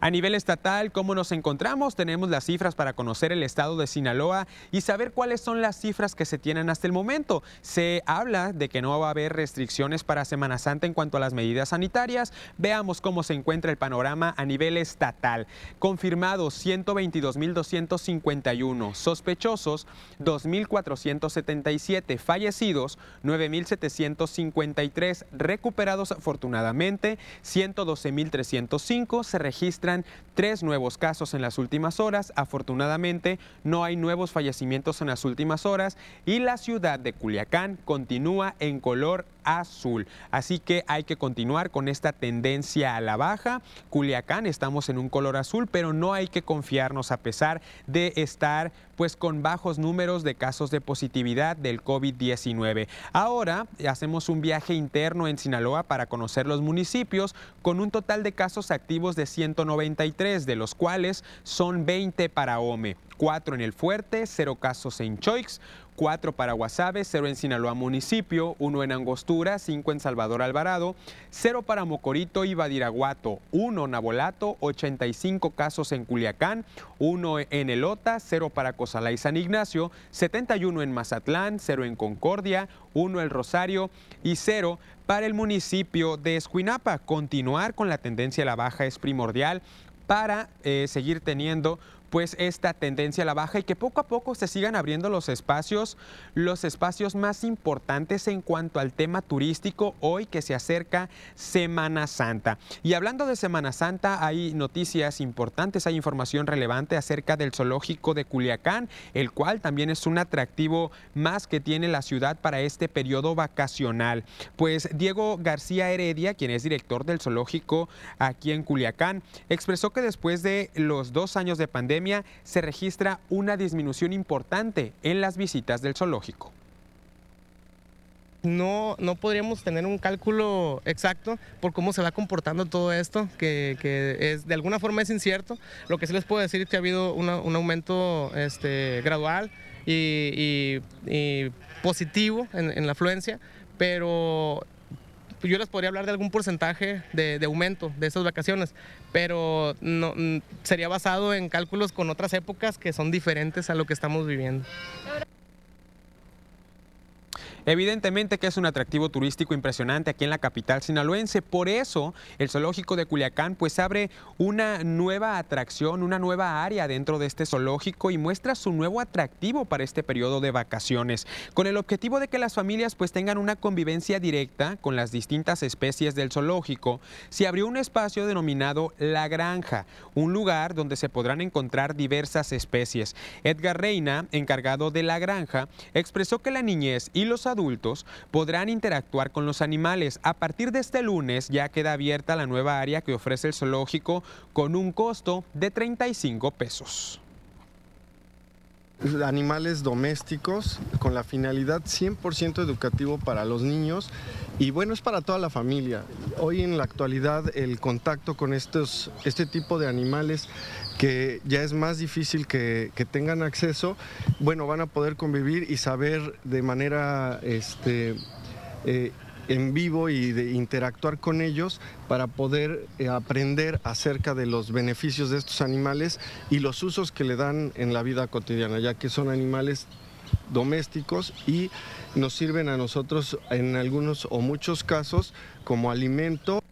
S1: A nivel estatal, ¿cómo nos encontramos? Tenemos las cifras para conocer el estado de Sinaloa y saber cuáles son las cifras que se tienen hasta el momento. Se habla de que no va a haber restricciones para Semana Santa en cuanto a las medidas sanitarias. Veamos cómo se encuentra el panorama a nivel estatal. Confirmados 122.251, sospechosos 2.477, fallecidos 9.753, recuperados afortunadamente 112.305, se registra tres nuevos casos en las últimas horas. Afortunadamente, no hay nuevos fallecimientos en las últimas horas y la ciudad de Culiacán continúa en color azul. Así que hay que continuar con esta tendencia a la baja. Culiacán estamos en un color azul, pero no hay que confiarnos a pesar de estar pues con bajos números de casos de positividad del COVID-19. Ahora hacemos un viaje interno en Sinaloa para conocer los municipios con un total de casos activos de 193, de los cuales son 20 para OME, 4 en el Fuerte, 0 casos en Choix, 4 para Guasave, 0 en Sinaloa municipio, 1 en Angostura, 5 en Salvador Alvarado, 0 para Mocorito y Badiraguato, 1 Nabolato, 85 casos en Culiacán, 1 en Elota, 0 para Cozalá y San Ignacio, 71 en Mazatlán, 0 en Concordia, 1 en Rosario y 0 para el municipio de Escuinapa. Continuar con la tendencia a la baja es primordial para eh, seguir teniendo pues esta tendencia a la baja y que poco a poco se sigan abriendo los espacios, los espacios más importantes en cuanto al tema turístico hoy que se acerca Semana Santa. Y hablando de Semana Santa, hay noticias importantes, hay información relevante acerca del zoológico de Culiacán, el cual también es un atractivo más que tiene la ciudad para este periodo vacacional. Pues Diego García Heredia, quien es director del zoológico aquí en Culiacán, expresó que después de los dos años de pandemia, se registra una disminución importante en las visitas del zoológico.
S15: No, no podríamos tener un cálculo exacto por cómo se va comportando todo esto, que, es, de alguna forma es incierto. Lo que sí les puedo decir es que ha habido un aumento este, gradual y, positivo en la afluencia, pero yo les podría hablar de algún porcentaje de, aumento de esas vacaciones, pero no, sería basado en cálculos con otras épocas que son diferentes a lo que estamos viviendo.
S1: Evidentemente que es un atractivo turístico impresionante aquí en la capital sinaloense, por eso el zoológico de Culiacán pues abre una nueva atracción, una nueva área dentro de este zoológico y muestra su nuevo atractivo para este periodo de vacaciones, con el objetivo de que las familias pues tengan una convivencia directa con las distintas especies del zoológico. Se abrió un espacio denominado La Granja, un lugar donde se podrán encontrar diversas especies. Edgar Reina, encargado de La Granja, expresó que la niñez y los adultos adultos podrán interactuar con los animales. A partir de este lunes ya queda abierta la nueva área que ofrece el zoológico con un costo de 35 pesos.
S16: animales domésticos con la finalidad 100% educativo para los niños y bueno, es para toda la familia. Hoy en la actualidad el contacto con estos, este tipo de animales que ya es más difícil que, tengan acceso, bueno, van a poder convivir y saber de manera este, eh, en vivo y de interactuar con ellos para poder eh, aprender acerca de los beneficios de estos animales y los usos que le dan en la vida cotidiana, ya que son animales domésticos y nos sirven a nosotros en algunos o muchos casos como alimento.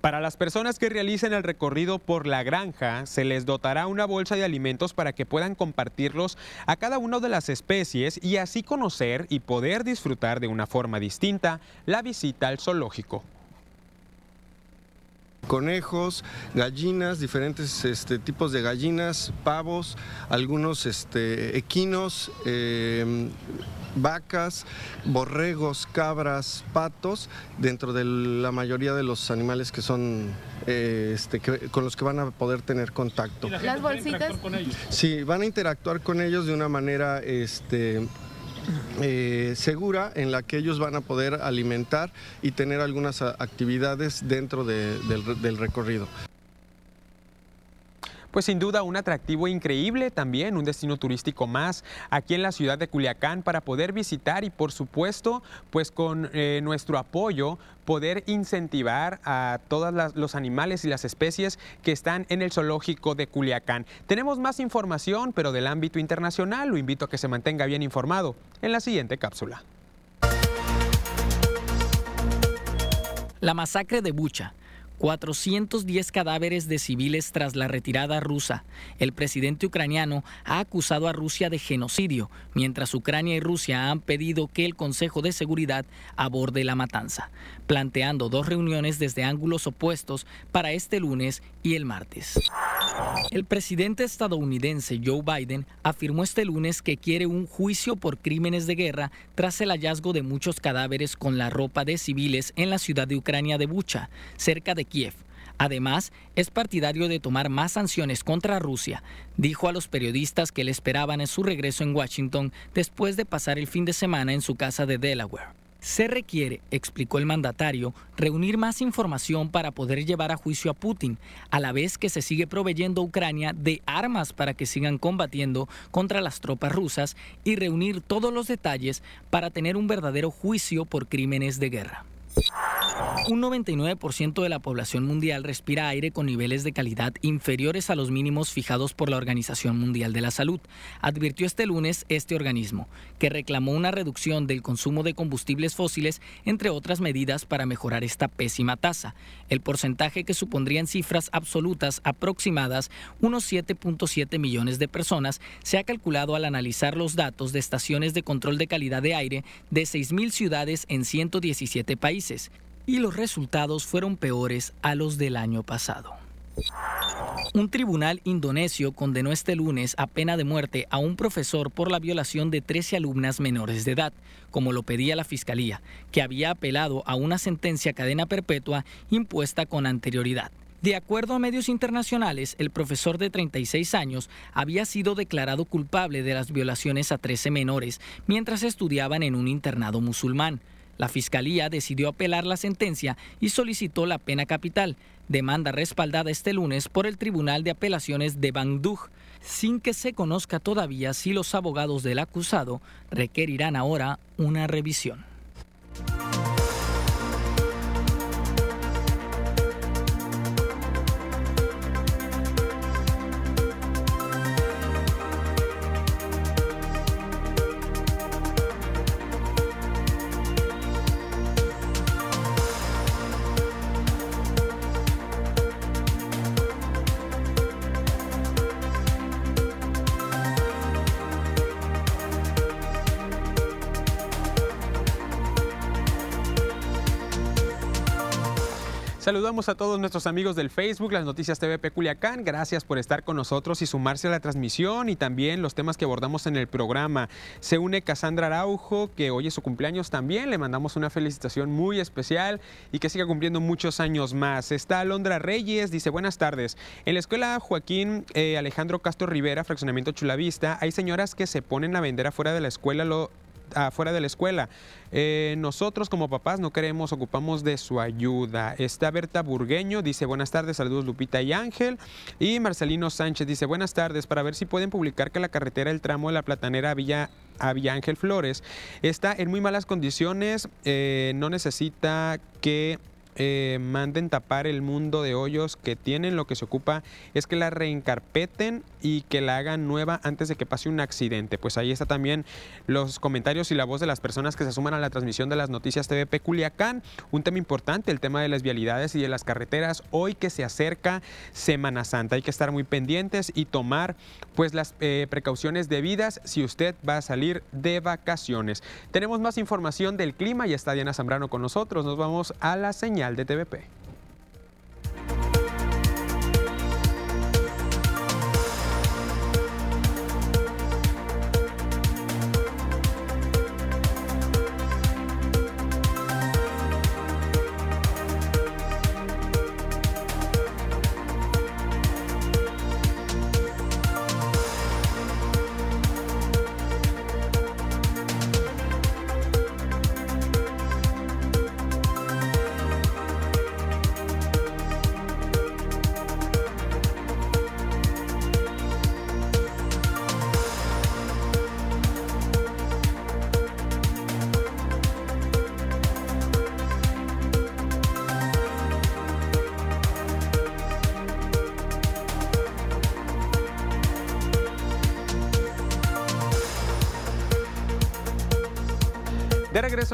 S1: Para las personas que realicen el recorrido por la granja, se les dotará una bolsa de alimentos para que puedan compartirlos a cada una de las especies y así conocer y poder disfrutar de una forma distinta la visita al zoológico
S16: conejos, gallinas, diferentes este, tipos de gallinas, pavos, algunos este, equinos, eh, vacas, borregos, cabras, patos, dentro de la mayoría de los animales que son eh, este, con los que van a poder tener contacto.
S13: ¿Las bolsitas?
S16: Con ellos? Sí, van a interactuar con ellos de una manera este, eh, segura en la que ellos van a poder alimentar y tener algunas actividades dentro del recorrido
S1: pues sin duda un atractivo increíble también, un destino turístico más aquí en la ciudad de Culiacán para poder visitar y por supuesto pues con eh, nuestro apoyo poder incentivar a todos los animales y las especies que están en el zoológico de Culiacán. Tenemos más información, pero del ámbito internacional, lo invito a que se mantenga bien informado en la siguiente cápsula.
S17: La masacre de Bucha 410 cadáveres de civiles tras la retirada rusa. El presidente ucraniano ha acusado a Rusia de genocidio, mientras Ucrania y Rusia han pedido que el Consejo de Seguridad aborde la matanza, planteando dos reuniones desde ángulos opuestos para este lunes y el martes. El presidente estadounidense Joe Biden afirmó este lunes que quiere un juicio por crímenes de guerra tras el hallazgo de muchos cadáveres con la ropa de civiles en la ciudad de Ucrania de Bucha, cerca de Kiev. Además, es partidario de tomar más sanciones contra Rusia. Dijo a los periodistas que le esperaban en su regreso en Washington después de pasar el fin de semana en su casa de Delaware. Se requiere, explicó el mandatario, reunir más información para poder llevar a juicio a Putin, a la vez que se sigue proveyendo a Ucrania de armas para que sigan combatiendo contra las tropas rusas y reunir todos los detalles para tener un verdadero juicio por crímenes de guerra. Un 99% de la población mundial respira aire con niveles de calidad inferiores a los mínimos fijados por la Organización Mundial de la Salud, advirtió este lunes este organismo, que reclamó una reducción del consumo de combustibles fósiles, entre otras medidas para mejorar esta pésima tasa. El porcentaje que supondría en cifras absolutas aproximadas unos 7.7 millones de personas se ha calculado al analizar los datos de estaciones de control de calidad de aire de 6.000 ciudades en 117 países y los resultados fueron peores a los del año pasado. Un tribunal indonesio condenó este lunes a pena de muerte a un profesor por la violación de 13 alumnas menores de edad, como lo pedía la Fiscalía, que había apelado a una sentencia cadena perpetua impuesta con anterioridad. De acuerdo a medios internacionales, el profesor de 36 años había sido declarado culpable de las violaciones a 13 menores mientras estudiaban en un internado musulmán. La Fiscalía decidió apelar la sentencia y solicitó la pena capital, demanda respaldada este lunes por el Tribunal de Apelaciones de Bandung, sin que se conozca todavía si los abogados del acusado requerirán ahora una revisión.
S1: Saludamos a todos nuestros amigos del Facebook, las noticias TVP Culiacán. Gracias por estar con nosotros y sumarse a la transmisión y también los temas que abordamos en el programa. Se une Casandra Araujo, que hoy es su cumpleaños también. Le mandamos una felicitación muy especial y que siga cumpliendo muchos años más. Está Alondra Reyes, dice buenas tardes. En la escuela Joaquín eh, Alejandro Castro Rivera, fraccionamiento Chulavista, hay señoras que se ponen a vender afuera de la escuela lo afuera de la escuela. Eh, nosotros como papás no queremos, ocupamos de su ayuda. Está Berta Burgueño, dice buenas tardes, saludos Lupita y Ángel. Y Marcelino Sánchez dice buenas tardes, para ver si pueden publicar que la carretera, el tramo de la platanera Villa, a Villa Ángel Flores está en muy malas condiciones, eh, no necesita que eh, manden tapar el mundo de hoyos que tienen, lo que se ocupa es que la reencarpeten y que la hagan nueva antes de que pase un accidente. Pues ahí está también los comentarios y la voz de las personas que se suman a la transmisión de las noticias TVP Culiacán. Un tema importante, el tema de las vialidades y de las carreteras. Hoy que se acerca Semana Santa, hay que estar muy pendientes y tomar pues las eh, precauciones debidas si usted va a salir de vacaciones. Tenemos más información del clima y está Diana Zambrano con nosotros. Nos vamos a la señal de TVP.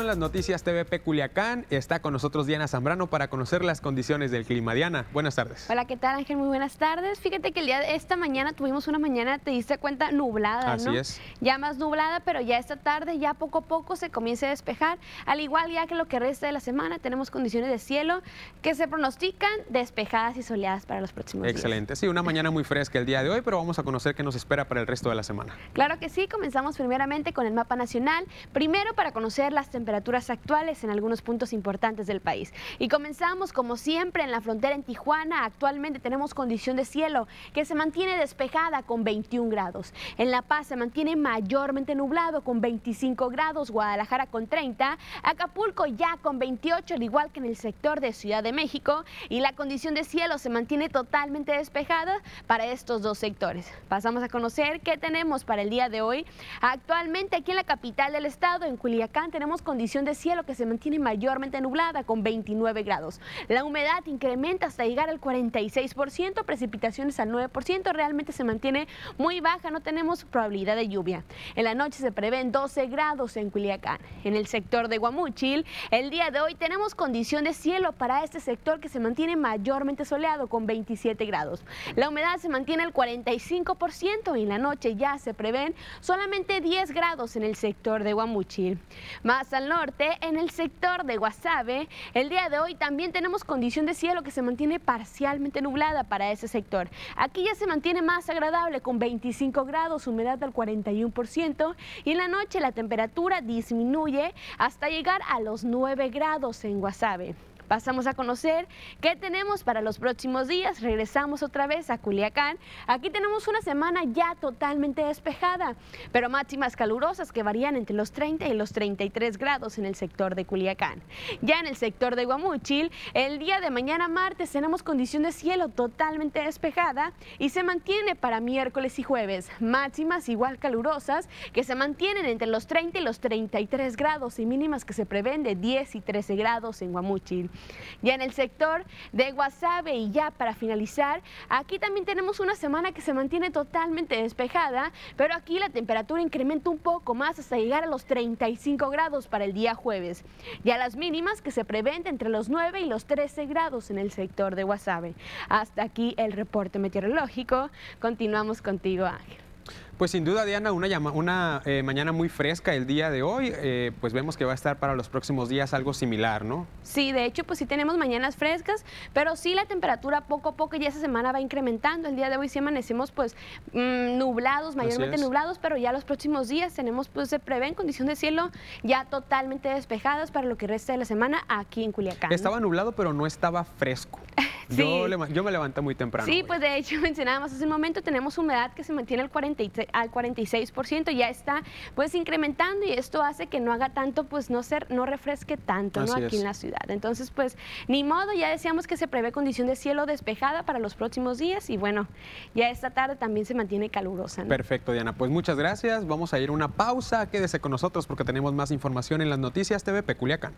S1: Las noticias TVP Culiacán, está con nosotros Diana Zambrano para conocer las condiciones del clima. Diana, buenas tardes.
S18: Hola, ¿qué tal Ángel? Muy buenas tardes. Fíjate que el día de esta mañana tuvimos una mañana, te diste cuenta, nublada,
S1: Así
S18: ¿no?
S1: es.
S18: Ya más nublada, pero ya esta tarde, ya poco a poco se comienza a despejar. Al igual ya que lo que resta de la semana, tenemos condiciones de cielo que se pronostican despejadas y soleadas para los próximos días.
S1: Excelente. Sí, una mañana muy fresca el día de hoy, pero vamos a conocer qué nos espera para el resto de la semana.
S18: Claro que sí, comenzamos primeramente con el mapa nacional, primero para conocer las temperaturas actuales en algunos puntos importantes del país. Y comenzamos como siempre en la frontera en Tijuana, actualmente tenemos condición de cielo que se mantiene despejada con 21 grados. En La Paz se mantiene mayormente nublado con 25 grados, Guadalajara con 30, Acapulco ya con 28, al igual que en el sector de Ciudad de México, y la condición de cielo se mantiene totalmente despejada para estos dos sectores. Pasamos a conocer qué tenemos para el día de hoy. Actualmente aquí en la capital del estado, en Culiacán, tenemos condición de cielo que se mantiene mayormente nublada con 29 grados. La humedad incrementa hasta llegar al 46%, precipitaciones al 9%, realmente se mantiene muy baja, no tenemos probabilidad de lluvia. En la noche se prevén 12 grados en Culiacán. En el sector de Guamúchil, el día de hoy tenemos condición de cielo para este sector que se mantiene mayormente soleado con 27 grados. La humedad se mantiene al 45% y en la noche ya se prevén solamente 10 grados en el sector de Guamúchil. Más al norte, en el sector de Guasave, el día de hoy también tenemos condición de cielo que se mantiene parcialmente nublada para ese sector. Aquí ya se mantiene más agradable con 25 grados, humedad al 41% y en la noche la temperatura disminuye hasta llegar a los 9 grados en Guasave. Pasamos a conocer qué tenemos para los próximos días. Regresamos otra vez a Culiacán. Aquí tenemos una semana ya totalmente despejada, pero máximas calurosas que varían entre los 30 y los 33 grados en el sector de Culiacán. Ya en el sector de Guamúchil, el día de mañana martes tenemos condición de cielo totalmente despejada y se mantiene para miércoles y jueves. Máximas igual calurosas que se mantienen entre los 30 y los 33 grados y mínimas que se prevén de 10 y 13 grados en Guamúchil. Ya en el sector de Guasave y ya para finalizar, aquí también tenemos una semana que se mantiene totalmente despejada, pero aquí la temperatura incrementa un poco más hasta llegar a los 35 grados para el día jueves. Ya las mínimas que se prevén entre los 9 y los 13 grados en el sector de Guasave. Hasta aquí el reporte meteorológico. Continuamos contigo, Ángel.
S1: Pues sin duda, Diana, una, una eh, mañana muy fresca el día de hoy, eh, pues vemos que va a estar para los próximos días algo similar, ¿no?
S18: Sí, de hecho, pues sí tenemos mañanas frescas, pero sí la temperatura poco a poco ya esa semana va incrementando. El día de hoy sí amanecemos pues mm, nublados, mayormente nublados, pero ya los próximos días tenemos, pues se prevé en condición de cielo ya totalmente despejadas para lo que resta de la semana aquí en Culiacán.
S1: Estaba nublado, pero no estaba fresco. Yo, yo, me levanté muy temprano.
S18: Sí, pues de hecho mencionábamos hace un momento, tenemos humedad que se mantiene al 43 al 46%, ya está pues incrementando y esto hace que no haga tanto, pues no ser, no refresque tanto, ¿no? Aquí en la ciudad. Entonces, pues ni modo, ya decíamos que se prevé condición de cielo despejada para los próximos días y bueno, ya esta tarde también se mantiene calurosa.
S1: Perfecto, Diana. Pues muchas gracias. Vamos a ir a una pausa. Quédese con nosotros porque tenemos más información en las noticias TV Peculiacán.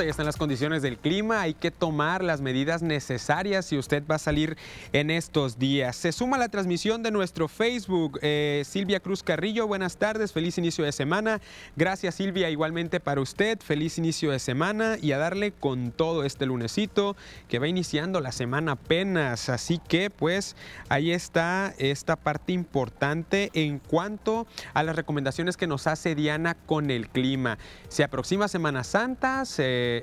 S1: Ahí están las condiciones del clima. Hay que tomar las medidas necesarias si usted va a salir en estos días. Se suma la transmisión de nuestro Facebook. Eh, Silvia Cruz Carrillo, buenas tardes, feliz inicio de semana. Gracias Silvia, igualmente para usted, feliz inicio de semana y a darle con todo este lunesito que va iniciando la semana apenas. Así que pues ahí está esta parte importante en cuanto a las recomendaciones que nos hace Diana con el clima. Se aproxima Semana Santa,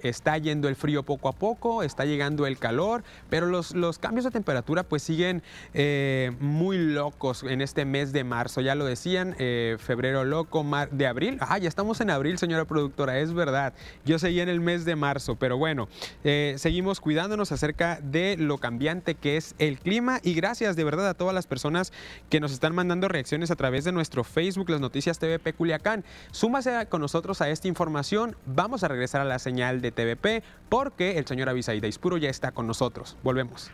S1: está yendo el frío poco a poco, está llegando el calor, pero los, los cambios de temperatura pues siguen eh, muy locos en este mes de marzo. Ya lo decían, eh, febrero loco, mar, de abril. Ah, ya estamos en abril, señora productora, es verdad. Yo seguí en el mes de marzo, pero bueno, eh, seguimos cuidándonos acerca de lo cambiante que es el clima y gracias de verdad a todas las personas que nos están mandando reacciones a través de nuestro Facebook, las noticias TVP Culiacán. Súmase con nosotros a esta información. Vamos a regresar a la señal de TVP porque el señor Avisaída Ispuro ya está con nosotros. Volvemos.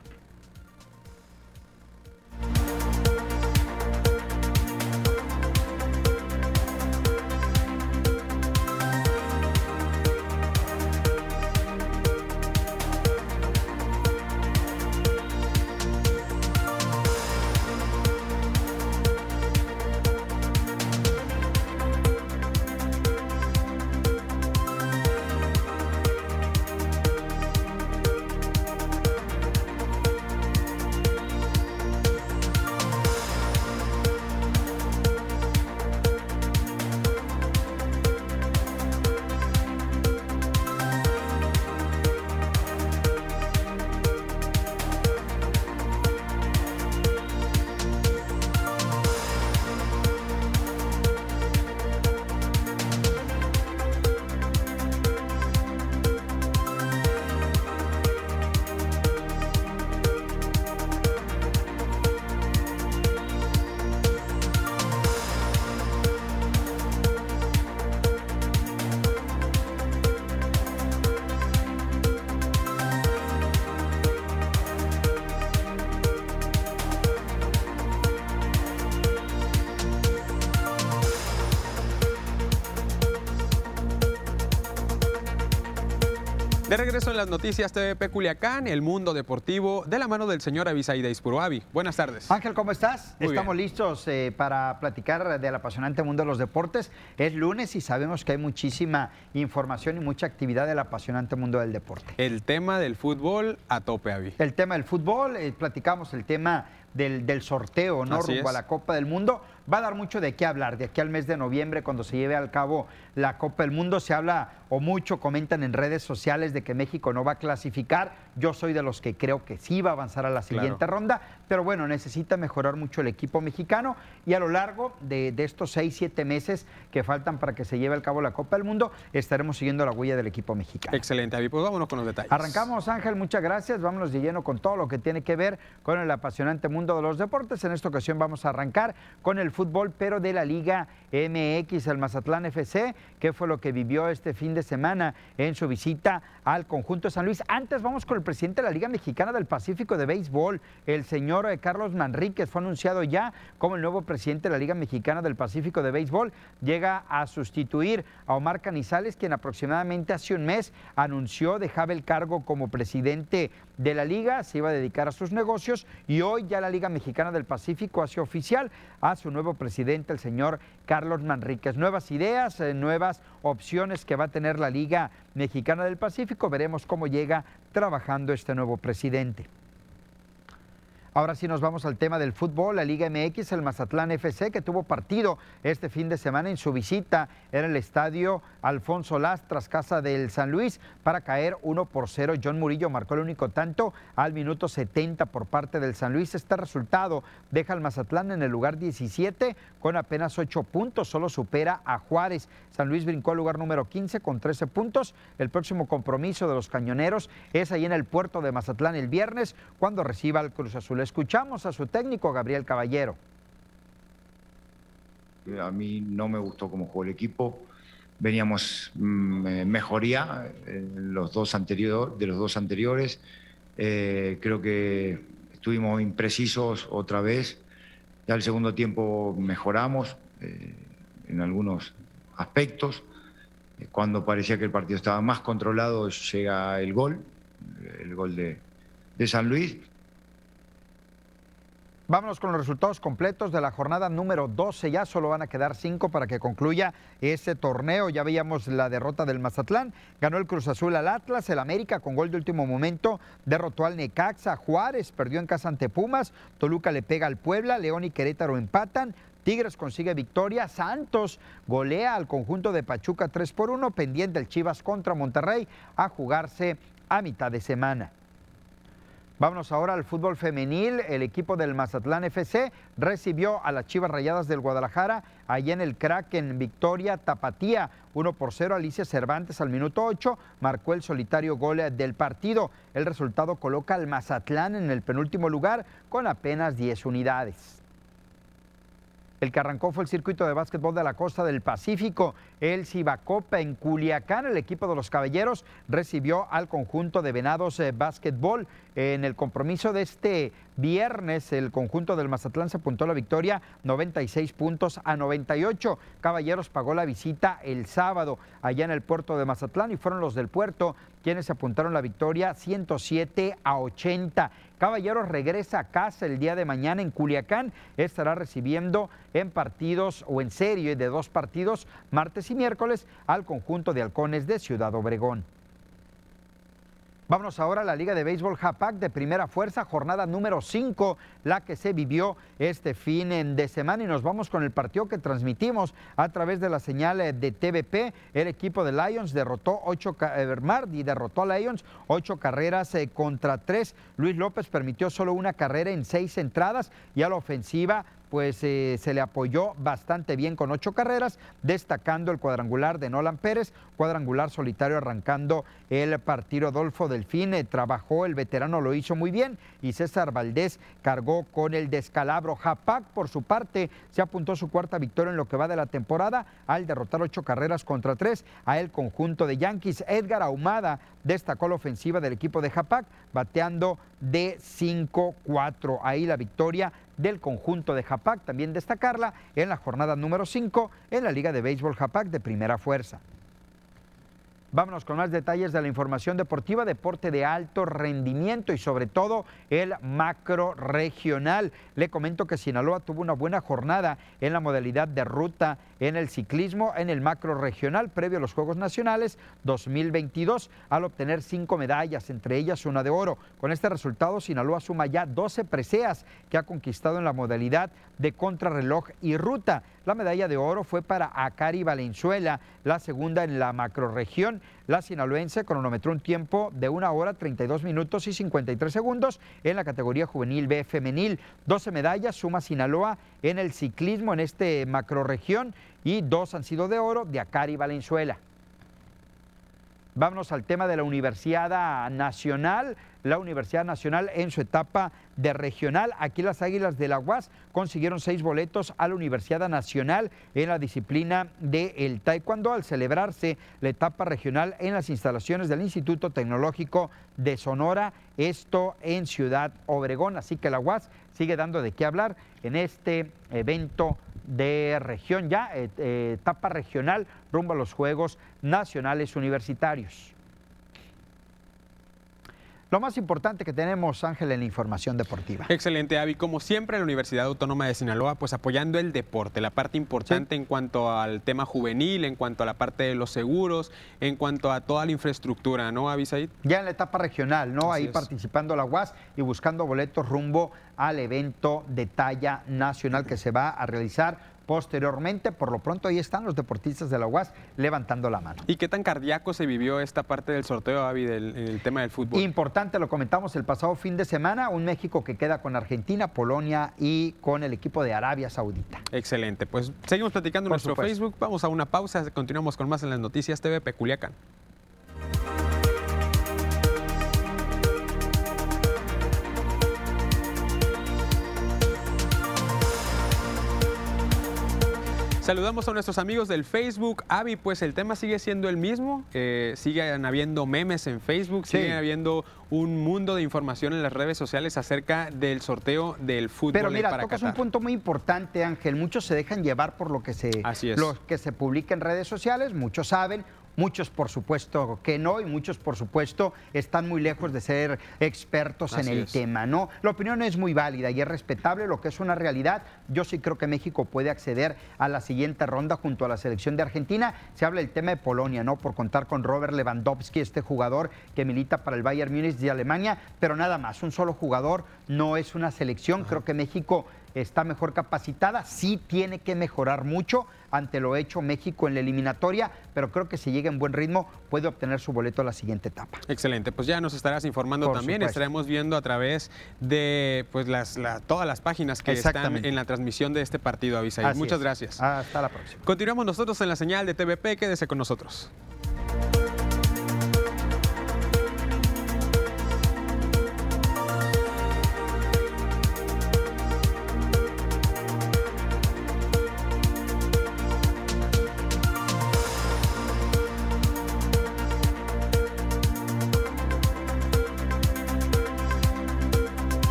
S1: Las noticias TVP Culiacán, el mundo deportivo, de la mano del señor Avisaída Ispuroavi. Buenas tardes.
S19: Ángel, ¿cómo estás? Estamos listos eh, para platicar del apasionante mundo de los deportes. Es lunes y sabemos que hay muchísima información y mucha actividad del apasionante mundo del deporte.
S1: El tema del fútbol a tope, Avi.
S19: El tema del fútbol, eh, platicamos el tema del, sorteo, ¿no? Rumbo a la Copa del Mundo. Va a dar mucho de qué hablar. De aquí al mes de noviembre, cuando se lleve al cabo la Copa del Mundo, se habla o mucho comentan en redes sociales de que México no va a clasificar. Yo soy de los que creo que sí va a avanzar a la siguiente ronda, pero bueno, necesita mejorar mucho el equipo mexicano y a lo largo de, estos seis, siete meses que faltan para que se lleve al cabo la Copa del Mundo, estaremos siguiendo la huella del equipo mexicano.
S1: Excelente, Avi. Pues vámonos con los detalles.
S19: Arrancamos, Ángel, muchas gracias. Vámonos de lleno con todo lo que tiene que ver con el apasionante mundo mundo de los deportes. En esta ocasión vamos a arrancar con el fútbol, pero de la Liga MX, el Mazatlán FC, que fue lo que vivió este fin de semana en su visita al conjunto San Luis. Antes vamos con el presidente de la Liga Mexicana del Pacífico de Béisbol, el señor eh, Carlos Manríquez, fue anunciado ya como el nuevo presidente de la Liga Mexicana del Pacífico de Béisbol. Llega a sustituir a Omar Canizales, quien aproximadamente hace un mes anunció dejaba el cargo como presidente de la liga, se iba a dedicar a sus negocios y hoy ya la Liga Mexicana del Pacífico hace oficial a su nuevo presidente, el señor Carlos Manríquez. Nuevas ideas, eh, nuevas opciones que va a tener la Liga Mexicana del Pacífico. Veremos cómo llega trabajando este nuevo presidente. Ahora sí nos vamos al tema del fútbol, la Liga MX, el Mazatlán FC, que tuvo partido este fin de semana en su visita en el estadio Alfonso Lastras, casa del San Luis, para caer 1 por 0. John Murillo marcó el único tanto al minuto 70 por parte del San Luis. Este resultado deja al Mazatlán en el lugar 17 con apenas 8 puntos, solo supera a Juárez. San Luis brincó al lugar número 15 con 13 puntos. El próximo compromiso de los cañoneros es ahí en el puerto de Mazatlán el viernes, cuando reciba al Cruz Azul. Escuchamos a su técnico, Gabriel Caballero.
S20: A mí no me gustó cómo jugó el equipo. Veníamos mm, eh, mejoría los dos de los dos anteriores. Eh, creo que estuvimos imprecisos otra vez. Ya el segundo tiempo mejoramos eh, en algunos aspectos. Cuando parecía que el partido estaba más controlado, llega el gol, el gol de San Luis
S19: Vámonos con los resultados completos de la jornada número 12. Ya solo van a quedar cinco para que concluya ese torneo. Ya veíamos la derrota del Mazatlán. Ganó el Cruz Azul al Atlas. El América con gol de último momento derrotó al Necaxa. Juárez perdió en casa ante Pumas. Toluca le pega al Puebla. León y Querétaro empatan. Tigres consigue victoria. Santos golea al conjunto de Pachuca 3 por 1. Pendiente el Chivas contra Monterrey a jugarse a mitad de semana. Vámonos ahora al fútbol femenil. El equipo del Mazatlán FC recibió a las Chivas Rayadas del Guadalajara allí en el crack en Victoria Tapatía. 1 por 0. Alicia Cervantes al minuto 8 marcó el solitario gol del partido. El resultado coloca al Mazatlán en el penúltimo lugar con apenas 10 unidades. El que arrancó fue el circuito de básquetbol de la costa del Pacífico. El Cibacopa en Culiacán, el equipo de los caballeros recibió al conjunto de Venados eh, Básquetbol. En el compromiso de este viernes, el conjunto del Mazatlán se apuntó la victoria 96 puntos a 98. Caballeros pagó la visita el sábado allá en el puerto de Mazatlán y fueron los del puerto quienes apuntaron la victoria 107 a 80. Caballeros regresa a casa el día de mañana en Culiacán. Estará recibiendo en partidos o en serie de dos partidos, martes y miércoles, al conjunto de halcones de Ciudad Obregón. Vámonos ahora a la Liga de Béisbol Japac de primera fuerza, jornada número 5, la que se vivió este fin de semana y nos vamos con el partido que transmitimos a través de la señal de TVP. El equipo de Lions derrotó 8 y derrotó a Lions ocho carreras eh, contra tres. Luis López permitió solo una carrera en seis entradas y a la ofensiva pues eh, se le apoyó bastante bien con ocho carreras, destacando el cuadrangular de Nolan Pérez, cuadrangular solitario arrancando el partido Adolfo Delfín, eh, trabajó, el veterano lo hizo muy bien y César Valdés cargó con el descalabro. Japac, por su parte, se apuntó su cuarta victoria en lo que va de la temporada al derrotar ocho carreras contra tres a el conjunto de Yankees. Edgar Ahumada destacó la ofensiva del equipo de Japac, bateando de 5-4. Ahí la victoria del conjunto de Japac, también destacarla en la jornada número 5 en la Liga de Béisbol Japac de primera fuerza. Vámonos con más detalles de la información deportiva, deporte de alto rendimiento y sobre todo el macro regional. Le comento que Sinaloa tuvo una buena jornada en la modalidad de ruta en el ciclismo en el macro regional previo a los Juegos Nacionales 2022 al obtener cinco medallas, entre ellas una de oro. Con este resultado, Sinaloa suma ya 12 preseas que ha conquistado en la modalidad de contrarreloj y ruta. La medalla de oro fue para Acari Valenzuela, la segunda en la macroregión. La sinaloense cronometró un tiempo de una hora 32 minutos y 53 segundos en la categoría juvenil B femenil. 12 medallas suma Sinaloa en el ciclismo en este macroregión y dos han sido de oro de Acari Valenzuela. Vámonos al tema de la Universidad Nacional. La Universidad Nacional en su etapa de regional. Aquí las Águilas de la UAS consiguieron seis boletos a la Universidad Nacional en la disciplina del taekwondo al celebrarse la etapa regional en las instalaciones del Instituto Tecnológico de Sonora, esto en Ciudad Obregón. Así que la UAS sigue dando de qué hablar en este evento de región ya, eh, eh, etapa regional rumbo a los Juegos Nacionales Universitarios. Lo más importante que tenemos, Ángel, en la información deportiva.
S1: Excelente, Avi. Como siempre, la Universidad Autónoma de Sinaloa, pues apoyando el deporte, la parte importante en cuanto al tema juvenil, en cuanto a la parte de los seguros, en cuanto a toda la infraestructura, ¿no, Avi Said?
S19: Ya en la etapa regional, ¿no? Ahí participando la UAS y buscando boletos rumbo al evento de talla nacional que se va a realizar posteriormente. Por lo pronto ahí están los deportistas de la UAS levantando la mano.
S1: ¿Y qué tan cardíaco se vivió esta parte del sorteo, Avi, del, el tema del fútbol?
S19: Importante, lo comentamos el pasado fin de semana, un México que queda con Argentina, Polonia y con el equipo de Arabia Saudita.
S1: Excelente, pues seguimos platicando en nuestro Facebook, vamos a una pausa, continuamos con más en las noticias TV Peculiacán. Saludamos a nuestros amigos del Facebook. Avi, pues el tema sigue siendo el mismo. Eh, siguen habiendo memes en Facebook, sigue habiendo un mundo de información en las redes sociales acerca del sorteo del fútbol.
S19: Pero mira, tocas un punto muy importante, Ángel. Muchos se dejan llevar por lo que se, Lo que se publica en redes sociales. Muchos saben, Muchos, por supuesto, que no, y muchos, por supuesto, están muy lejos de ser expertos en el tema, ¿no? La opinión es muy válida y es respetable lo que es una realidad. Yo sí creo que México puede acceder a la siguiente ronda junto a la selección de Argentina. Se habla del tema de Polonia, ¿no? Por contar con Robert Lewandowski, este jugador que milita para el Bayern Múnich de Alemania, pero nada más, un solo jugador no es una selección. Creo que México está mejor capacitada, sí tiene que mejorar mucho ante lo hecho México en la eliminatoria, pero creo que si llega en buen ritmo puede obtener su boleto a la siguiente etapa.
S1: Excelente, pues ya nos estarás informando también, estaremos viendo a través de pues las, todas las páginas que están en la transmisión de este partido, Avisaí. Muchas gracias.
S19: Hasta la próxima.
S1: Continuamos nosotros en la señal de TVP, quédese con nosotros.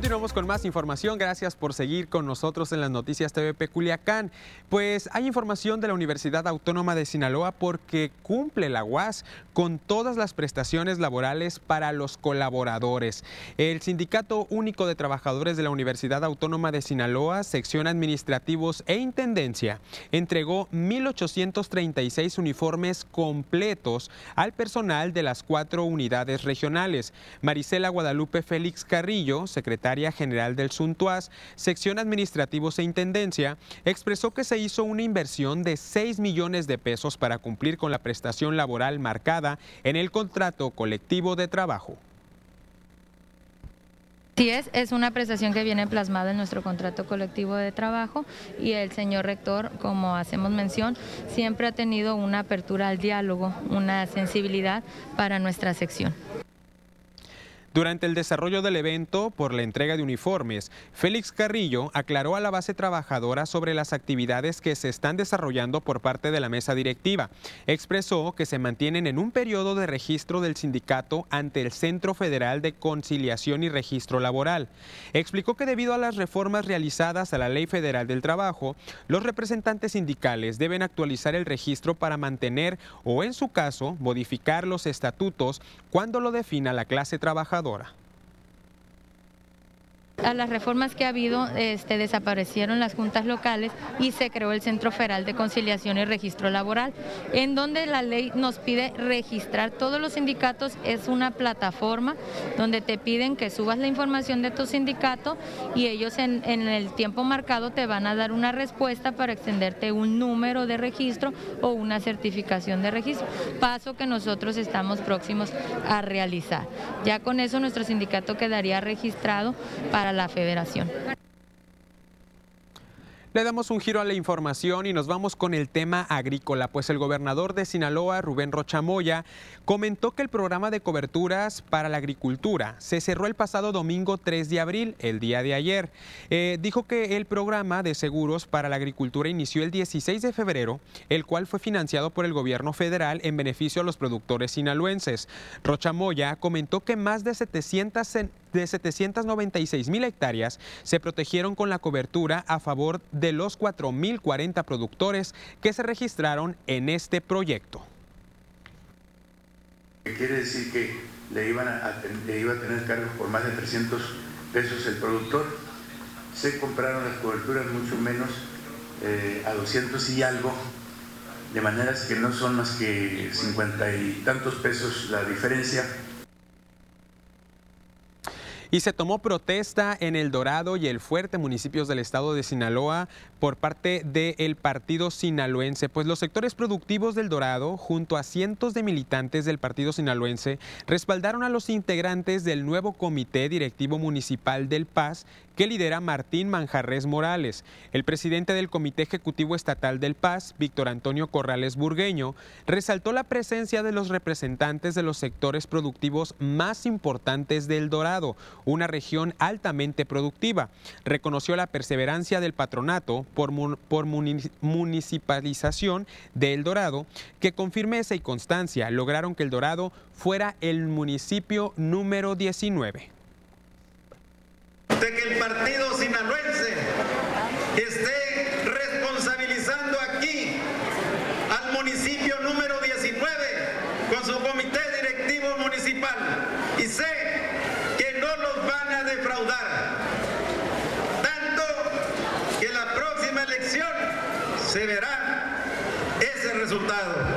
S1: Continuamos con más información. Gracias por seguir con nosotros en las noticias TVP Culiacán. Pues hay información de la Universidad Autónoma de Sinaloa porque cumple la UAS con todas las prestaciones laborales para los colaboradores. El Sindicato Único de Trabajadores de la Universidad Autónoma de Sinaloa, sección administrativos e intendencia, entregó 1.836 uniformes completos al personal de las cuatro unidades regionales. Marisela Guadalupe Félix Carrillo, secretaria secretaria general del Suntuaz, sección administrativos e intendencia, expresó que se hizo una inversión de 6 millones de pesos para cumplir con la prestación laboral marcada en el contrato colectivo de trabajo.
S21: Sí, es, es una prestación que viene plasmada en nuestro contrato colectivo de trabajo y el señor rector, como hacemos mención, siempre ha tenido una apertura al diálogo, una sensibilidad para nuestra sección.
S1: Durante el desarrollo del evento por la entrega de uniformes, Félix Carrillo aclaró a la base trabajadora sobre las actividades que se están desarrollando por parte de la mesa directiva. Expresó que se mantienen en un periodo de registro del sindicato ante el Centro Federal de Conciliación y Registro Laboral. Explicó que debido a las reformas realizadas a la Ley Federal del Trabajo, los representantes sindicales deben actualizar el registro para mantener o en su caso modificar los estatutos cuando lo defina la clase trabajadora computadora
S21: a las reformas que ha habido, este, desaparecieron las juntas locales y se creó el Centro Federal de Conciliación y Registro Laboral, en donde la ley nos pide registrar todos los sindicatos. Es una plataforma donde te piden que subas la información de tu sindicato y ellos en, en el tiempo marcado te van a dar una respuesta para extenderte un número de registro o una certificación de registro, paso que nosotros estamos próximos a realizar. Ya con eso nuestro sindicato quedaría registrado para la federación.
S1: Le damos un giro a la información y nos vamos con el tema agrícola, pues el gobernador de Sinaloa, Rubén Rochamoya, comentó que el programa de coberturas para la agricultura se cerró el pasado domingo 3 de abril, el día de ayer. Eh, dijo que el programa de seguros para la agricultura inició el 16 de febrero, el cual fue financiado por el gobierno federal en beneficio a los productores sinaloenses. Rochamoya comentó que más de 700 de 796 mil hectáreas se protegieron con la cobertura a favor de los 4.040 productores que se registraron en este proyecto.
S2: Quiere decir que le, iban a, iba a tener cargos por más de 300 pesos el productor. Se compraron las coberturas mucho menos eh, a 200 y algo, de maneras que no son más que 50 y tantos pesos la diferencia
S1: y se tomó protesta en El Dorado y El Fuerte, municipios del estado de Sinaloa, por parte del partido sinaloense, pues los sectores productivos del Dorado, junto a cientos de militantes del partido sinaloense, respaldaron a los integrantes del nuevo comité directivo municipal del Paz que lidera Martín Manjarres Morales. El presidente del Comité Ejecutivo Estatal del Paz, Víctor Antonio Corrales Burgueño, resaltó la presencia de los representantes de los sectores productivos más importantes del Dorado, una región altamente productiva. Reconoció la perseverancia del patronato por, por municipalización de El Dorado, que con firmeza y constancia lograron que El Dorado fuera el municipio número 19
S22: de que el partido sinaloense esté responsabilizando aquí al municipio número 19 con su comité directivo municipal y sé que no los van a defraudar. Tanto que la próxima elección se verá ese resultado.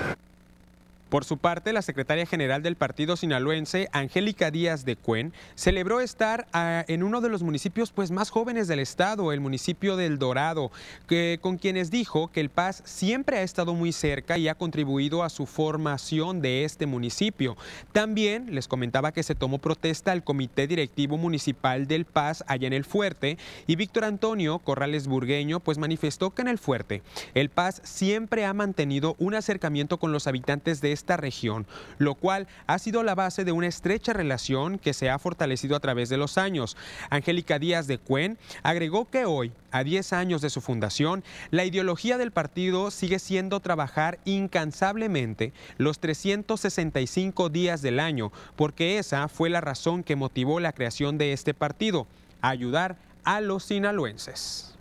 S1: Por su parte, la secretaria general del partido sinaloense, Angélica Díaz de Cuen, celebró estar ah, en uno de los municipios pues, más jóvenes del estado, el municipio del Dorado, que, con quienes dijo que el Paz siempre ha estado muy cerca y ha contribuido a su formación de este municipio. También les comentaba que se tomó protesta al Comité Directivo Municipal del Paz allá en el Fuerte y Víctor Antonio Corrales Burgueño pues manifestó que en el Fuerte el Paz siempre ha mantenido un acercamiento con los habitantes de este esta región, lo cual ha sido la base de una estrecha relación que se ha fortalecido a través de los años. Angélica Díaz de Cuen agregó que hoy, a 10 años de su fundación, la ideología del partido sigue siendo trabajar incansablemente los 365 días del año, porque esa fue la razón que motivó la creación de este partido, ayudar a los sinaloenses.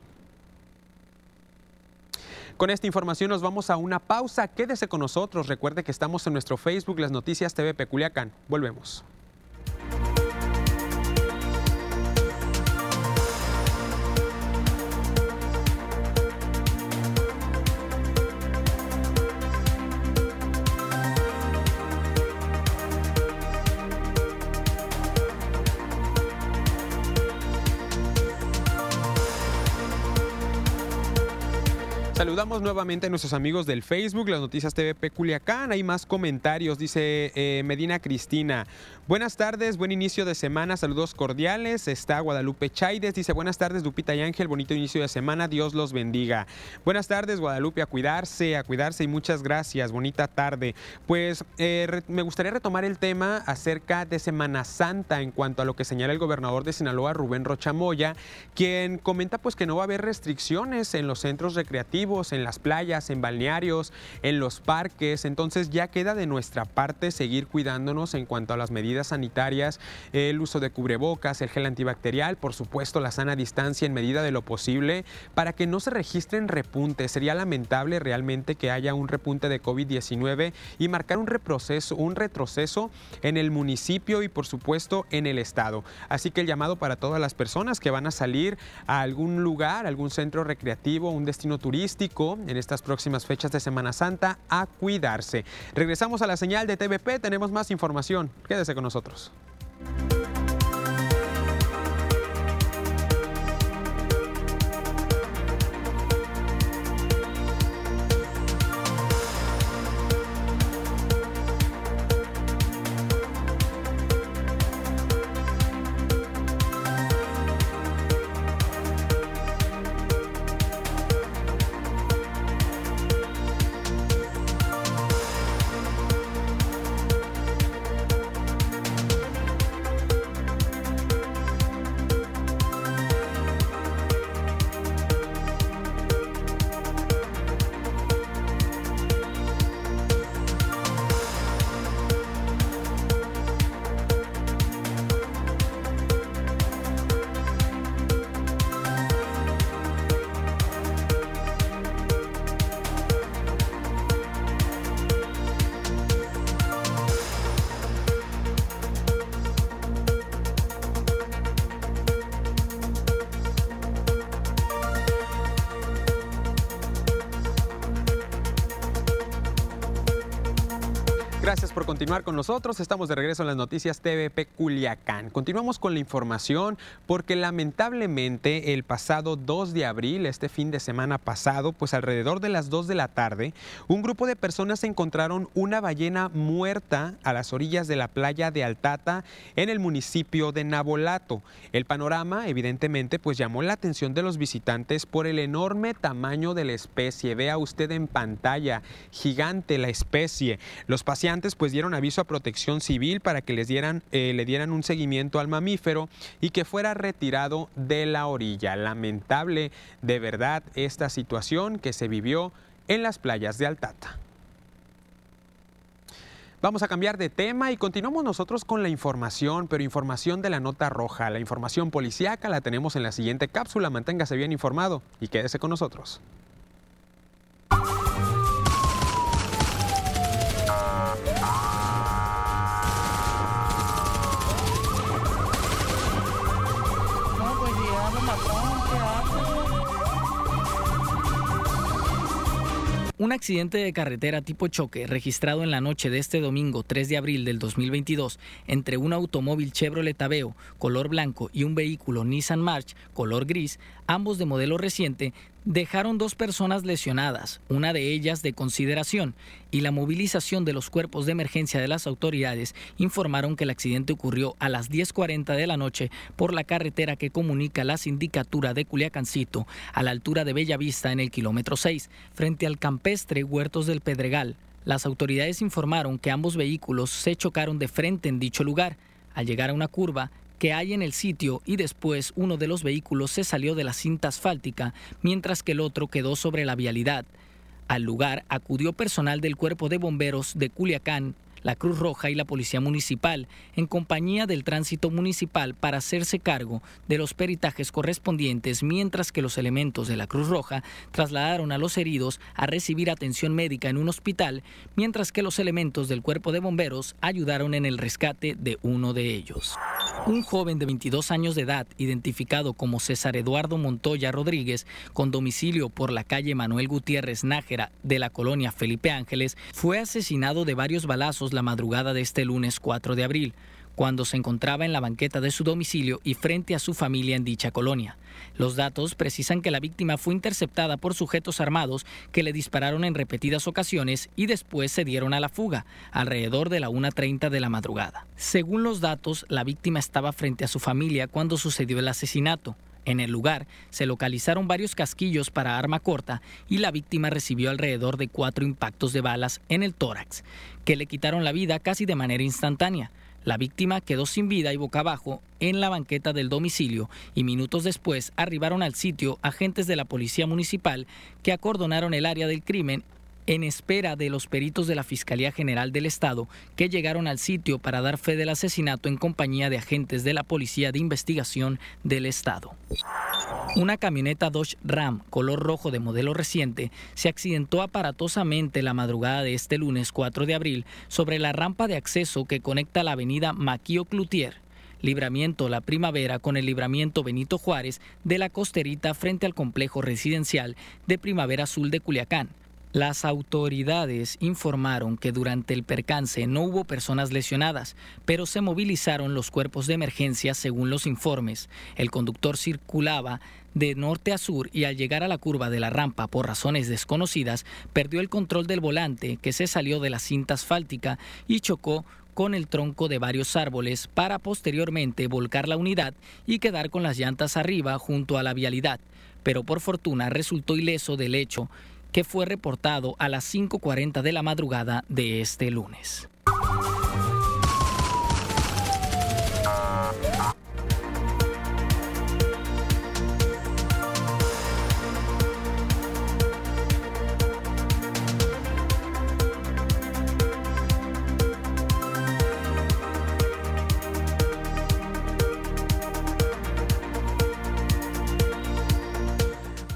S1: Con esta información nos vamos a una pausa. Quédese con nosotros. Recuerde que estamos en nuestro Facebook, Las Noticias TV Peculiacán. Volvemos. Saludamos nuevamente a nuestros amigos del Facebook, las noticias TV Culiacán. Hay más comentarios, dice eh, Medina Cristina. Buenas tardes, buen inicio de semana, saludos cordiales. Está Guadalupe Chaides, dice buenas tardes Lupita y Ángel, bonito inicio de semana, Dios los bendiga. Buenas tardes Guadalupe, a cuidarse, a cuidarse y muchas gracias, bonita tarde. Pues eh, me gustaría retomar el tema acerca de Semana Santa en cuanto a lo que señala el gobernador de Sinaloa, Rubén Rochamoya, quien comenta pues que no va a haber restricciones en los centros recreativos, en las playas, en balnearios, en los parques, entonces ya queda de nuestra parte seguir cuidándonos en cuanto a las medidas sanitarias, el uso de cubrebocas, el gel antibacterial, por supuesto la sana distancia en medida de lo posible para que no se registren repuntes. Sería lamentable realmente que haya un repunte de COVID-19 y marcar un reproceso, un retroceso en el municipio y por supuesto en el estado. Así que el llamado para todas las personas que van a salir a algún lugar, algún centro recreativo, un destino turístico en estas próximas fechas de Semana Santa a cuidarse. Regresamos a la señal de TVP, tenemos más información. Quédese con nosotros. Continuar con nosotros. Estamos de regreso en las noticias TVP Culiacán. Continuamos con la información porque lamentablemente el pasado 2 de abril, este fin de semana pasado, pues alrededor de las 2 de la tarde, un grupo de personas encontraron una ballena muerta a las orillas de la playa de Altata en el municipio de Nabolato. El panorama, evidentemente, pues llamó la atención de los visitantes por el enorme tamaño de la especie. Vea usted en pantalla, gigante la especie. Los pacientes antes pues dieron aviso a protección civil para que les dieran, eh, le dieran un seguimiento al mamífero y que fuera retirado de la orilla. Lamentable de verdad esta situación que se vivió en las playas de Altata. Vamos a cambiar de tema y continuamos nosotros con la información, pero información de la nota roja. La información policíaca la tenemos en la siguiente cápsula. Manténgase bien informado y quédese con nosotros.
S17: Un accidente de carretera tipo choque registrado en la noche de este domingo 3 de abril del 2022 entre un automóvil Chevrolet Aveo color blanco y un vehículo Nissan March color gris, ambos de modelo reciente, dejaron dos personas lesionadas, una de ellas de consideración, y la movilización de los cuerpos de emergencia de las autoridades informaron que el accidente ocurrió a las 10.40 de la noche por la carretera que comunica la sindicatura de Culiacancito a la altura de Bellavista en el kilómetro 6, frente al campestre Huertos del Pedregal. Las autoridades informaron que ambos vehículos se chocaron de frente en dicho lugar. Al llegar a una curva, que hay en el sitio y después uno de los vehículos se salió de la cinta asfáltica mientras que el otro quedó sobre la vialidad. Al lugar acudió personal del Cuerpo de Bomberos de Culiacán la Cruz Roja y la Policía Municipal, en compañía del Tránsito Municipal, para hacerse cargo de los peritajes correspondientes, mientras que los elementos de la Cruz Roja trasladaron a los heridos a recibir atención médica en un hospital, mientras que los elementos del Cuerpo de Bomberos ayudaron en el rescate de uno de ellos. Un joven de 22 años de edad, identificado como César Eduardo Montoya Rodríguez, con domicilio por la calle Manuel Gutiérrez Nájera de la colonia Felipe Ángeles, fue asesinado de varios balazos la madrugada de este lunes 4 de abril. cuando se encontraba en la banqueta de su domicilio y frente a su familia en dicha colonia. Los datos precisan que la víctima fue interceptada por sujetos armados que le dispararon en repetidas ocasiones y después se dieron a la fuga, alrededor de la 1.30 de la madrugada. Según los datos, la víctima estaba frente a su familia cuando sucedió el asesinato. En el lugar se localizaron varios casquillos para arma corta y la víctima recibió alrededor de cuatro impactos de balas en el tórax, que le quitaron la vida casi de manera instantánea. La víctima quedó sin vida y boca abajo en la banqueta del domicilio y minutos después arribaron al sitio agentes de la policía municipal que acordonaron el área del crimen en espera de los peritos de la Fiscalía General del Estado que llegaron al sitio para dar fe del asesinato en compañía de agentes de la Policía de Investigación del Estado. Una camioneta Dodge Ram color rojo de modelo reciente se accidentó aparatosamente la madrugada de este lunes 4 de abril sobre la rampa de acceso que conecta la avenida Maquio Cloutier Libramiento La Primavera con el libramiento Benito Juárez de la costerita frente al complejo residencial de Primavera Azul de Culiacán. Las autoridades informaron que durante el percance no hubo personas lesionadas, pero se movilizaron los cuerpos de emergencia según los informes. El conductor circulaba de norte a sur y al llegar a la curva de la rampa por razones desconocidas, perdió el control del volante que se salió de la cinta asfáltica y chocó con el tronco de varios árboles para posteriormente volcar la unidad y quedar con las llantas arriba junto a la vialidad. Pero por fortuna resultó ileso del hecho que fue reportado a las 5.40 de la madrugada de este lunes.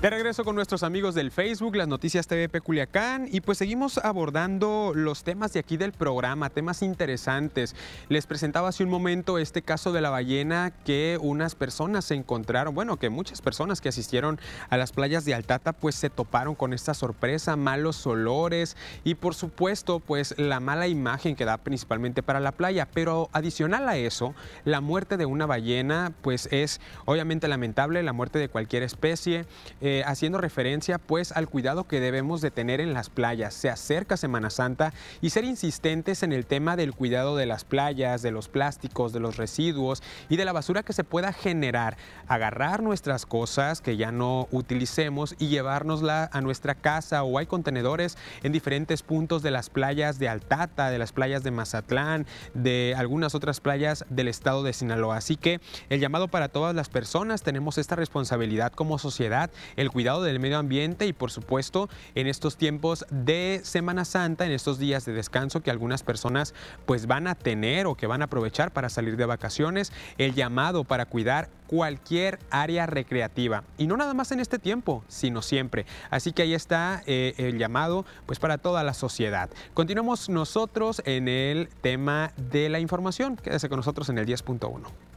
S1: De regreso con nuestros amigos del Facebook, las noticias TVP Culiacán, y pues seguimos abordando los temas de aquí del programa, temas interesantes. Les presentaba hace un momento este caso de la ballena que unas personas se encontraron, bueno, que muchas personas que asistieron a las playas de Altata pues se toparon con esta sorpresa, malos olores y por supuesto pues la mala imagen que da principalmente para la playa. Pero adicional a eso, la muerte de una ballena pues es obviamente lamentable, la muerte de cualquier especie. Eh, eh, haciendo referencia pues al cuidado que debemos de tener en las playas. Se acerca Semana Santa y ser insistentes en el tema del cuidado de las playas, de los plásticos, de los residuos y de la basura que se pueda generar. Agarrar nuestras cosas que ya no utilicemos y llevárnosla a nuestra casa o hay contenedores en diferentes puntos de las playas de Altata, de las playas de Mazatlán, de algunas otras playas del estado de Sinaloa. Así que el llamado para todas las personas, tenemos esta responsabilidad como sociedad, el cuidado del medio ambiente y por supuesto en estos tiempos de Semana Santa, en estos días de descanso que algunas personas pues van a tener o que van a aprovechar para salir de vacaciones, el llamado para cuidar cualquier área recreativa y no nada más en este tiempo, sino siempre. Así que ahí está eh, el llamado pues para toda la sociedad. Continuamos nosotros en el tema de la información. Quédese con nosotros en el 10.1.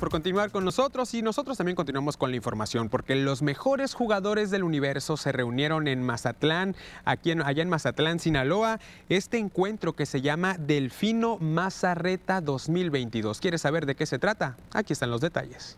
S1: por continuar con nosotros y nosotros también continuamos con la información porque los mejores jugadores del universo se reunieron en Mazatlán, aquí en, allá en Mazatlán, Sinaloa, este encuentro que se llama Delfino Mazarreta 2022. ¿Quieres saber de qué se trata? Aquí están los detalles.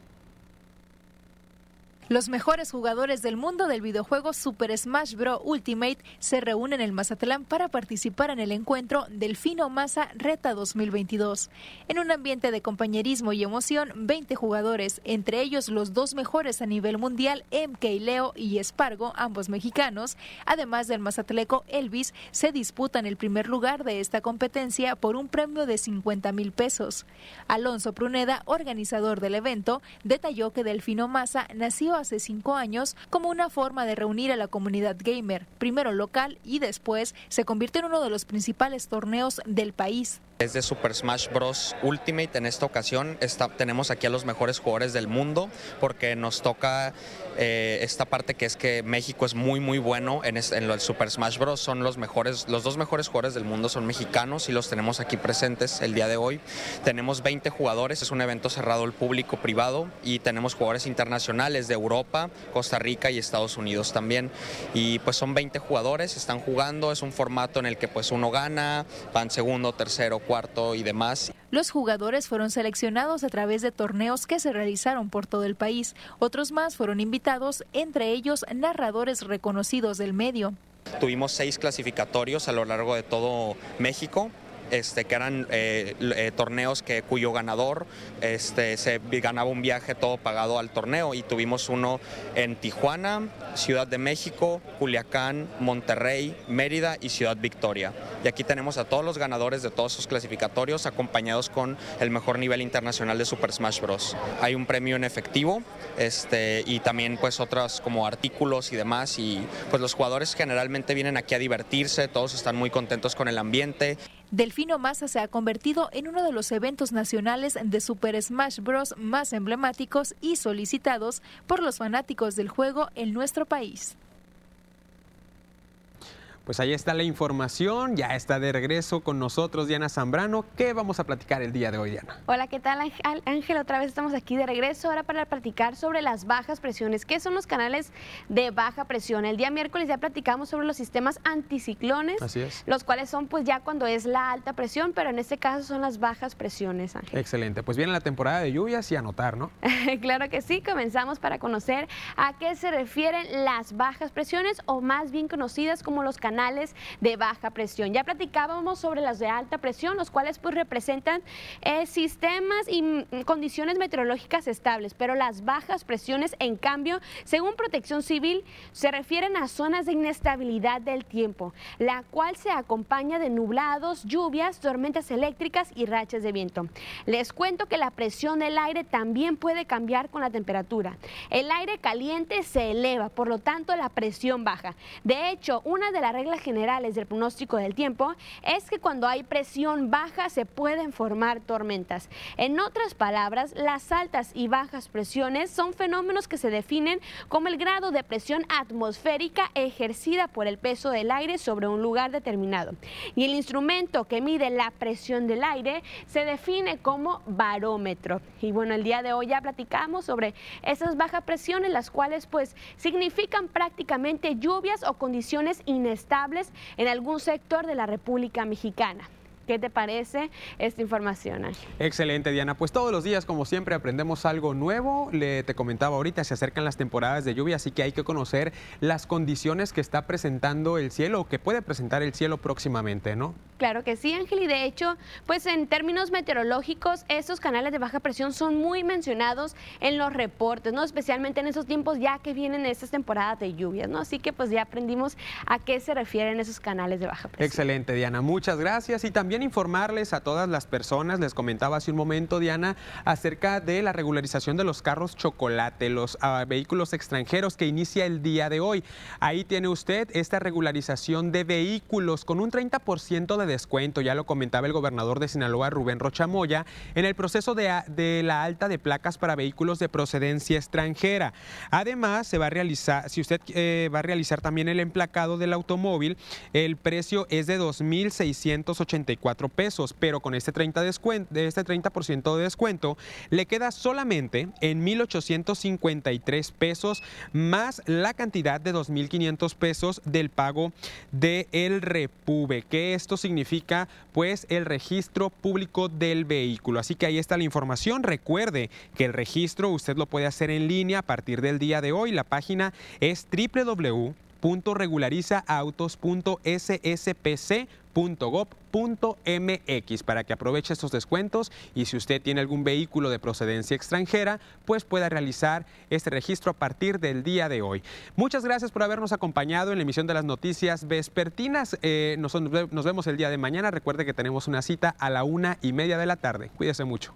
S23: Los mejores jugadores del mundo del videojuego Super Smash Bros. Ultimate se reúnen en Mazatlán para participar en el encuentro Delfino Maza Reta 2022. En un ambiente de compañerismo y emoción, 20 jugadores, entre ellos los dos mejores a nivel mundial, MK Leo y Espargo, ambos mexicanos, además del mazatleco Elvis, se disputan el primer lugar de esta competencia por un premio de 50 mil pesos. Alonso Pruneda, organizador del evento, detalló que Delfino Maza nació hace cinco años como una forma de reunir a la comunidad gamer, primero local y después se convirtió en uno de los principales torneos del país.
S24: Es de Super Smash Bros. Ultimate. En esta ocasión tenemos aquí a los mejores jugadores del mundo porque nos toca eh, esta parte que es que México es muy muy bueno en, en lo del Super Smash Bros. Son los mejores, los dos mejores jugadores del mundo son mexicanos y los tenemos aquí presentes el día de hoy. Tenemos 20 jugadores, es un evento cerrado al público privado y tenemos jugadores internacionales de Europa, Costa Rica y Estados Unidos también. Y pues son 20 jugadores, están jugando, es un formato en el que pues uno gana, van segundo, tercero, cuarto y demás.
S23: Los jugadores fueron seleccionados a través de torneos que se realizaron por todo el país. Otros más fueron invitados, entre ellos narradores reconocidos del medio.
S24: Tuvimos seis clasificatorios a lo largo de todo México este, que eran eh, eh, torneos que, cuyo ganador este, se ganaba un viaje todo pagado al torneo y tuvimos uno en Tijuana, Ciudad de México, Culiacán, Monterrey, Mérida y Ciudad Victoria. Y aquí tenemos a todos los ganadores de todos esos clasificatorios acompañados con el mejor nivel internacional de Super Smash Bros. Hay un premio en efectivo este, y también pues otros como artículos y demás y pues los jugadores generalmente vienen aquí a divertirse, todos están muy contentos con el ambiente.
S23: Delfino Massa se ha convertido en uno de los eventos nacionales de Super Smash Bros. más emblemáticos y solicitados por los fanáticos del juego en nuestro país.
S1: Pues ahí está la información, ya está de regreso con nosotros Diana Zambrano. ¿Qué vamos a platicar el día de hoy, Diana?
S18: Hola, ¿qué tal Ángel? Otra vez estamos aquí de regreso ahora para platicar sobre las bajas presiones. ¿Qué son los canales de baja presión? El día miércoles ya platicamos sobre los sistemas anticiclones,
S1: Así es.
S18: los cuales son pues ya cuando es la alta presión, pero en este caso son las bajas presiones, Ángel.
S1: Excelente, pues viene la temporada de lluvias y anotar, ¿no?
S18: claro que sí, comenzamos para conocer a qué se refieren las bajas presiones o más bien conocidas como los canales de baja presión. Ya platicábamos sobre las de alta presión, los cuales pues representan eh, sistemas y mm, condiciones meteorológicas estables, pero las bajas presiones, en cambio, según Protección Civil, se refieren a zonas de inestabilidad del tiempo, la cual se acompaña de nublados, lluvias, tormentas eléctricas y rachas de viento. Les cuento que la presión del aire también puede cambiar con la temperatura. El aire caliente se eleva, por lo tanto la presión baja. De hecho, una de las reglas generales del pronóstico del tiempo es que cuando hay presión baja se pueden formar tormentas. En otras palabras, las altas y bajas presiones son fenómenos que se definen como el grado de presión atmosférica ejercida por el peso del aire sobre un lugar determinado. Y el instrumento que mide la presión del aire se define como barómetro. Y bueno, el día de hoy ya platicamos sobre esas bajas presiones, las cuales pues significan prácticamente lluvias o condiciones inestables en algún sector de la República Mexicana. ¿Qué te parece esta información,
S1: Excelente, Diana. Pues todos los días, como siempre, aprendemos algo nuevo. Le, te comentaba ahorita, se acercan las temporadas de lluvia, así que hay que conocer las condiciones que está presentando el cielo o que puede presentar el cielo próximamente, ¿no?
S18: Claro que sí, Ángel, y de hecho, pues en términos meteorológicos, estos canales de baja presión son muy mencionados en los reportes, ¿no? Especialmente en esos tiempos ya que vienen estas temporadas de lluvias, ¿no? Así que pues ya aprendimos a qué se refieren esos canales de baja presión.
S1: Excelente, Diana. Muchas gracias. Y también informarles a todas las personas, les comentaba hace un momento, Diana, acerca de la regularización de los carros chocolate, los ah, vehículos extranjeros que inicia el día de hoy. Ahí tiene usted esta regularización de vehículos con un 30% de descuento, ya lo comentaba el gobernador de Sinaloa, Rubén Rochamoya, en el proceso de, de la alta de placas para vehículos de procedencia extranjera. Además, se va a realizar, si usted eh, va a realizar también el emplacado del automóvil, el precio es de 2.684 pesos, pero con este 30%, descuento, de este 30 de descuento le queda solamente en 1.853 pesos más la cantidad de 2.500 pesos del pago del Repube. ¿Qué esto significa? Significa pues el registro público del vehículo. Así que ahí está la información. Recuerde que el registro usted lo puede hacer en línea a partir del día de hoy. La página es www www.regularizaautos.sspc.gov.mx para que aproveche estos descuentos y si usted tiene algún vehículo de procedencia extranjera, pues pueda realizar este registro a partir del día de hoy. Muchas gracias por habernos acompañado en la emisión de las noticias vespertinas. Eh, nos, nos vemos el día de mañana. Recuerde que tenemos una cita a la una y media de la tarde. Cuídese mucho.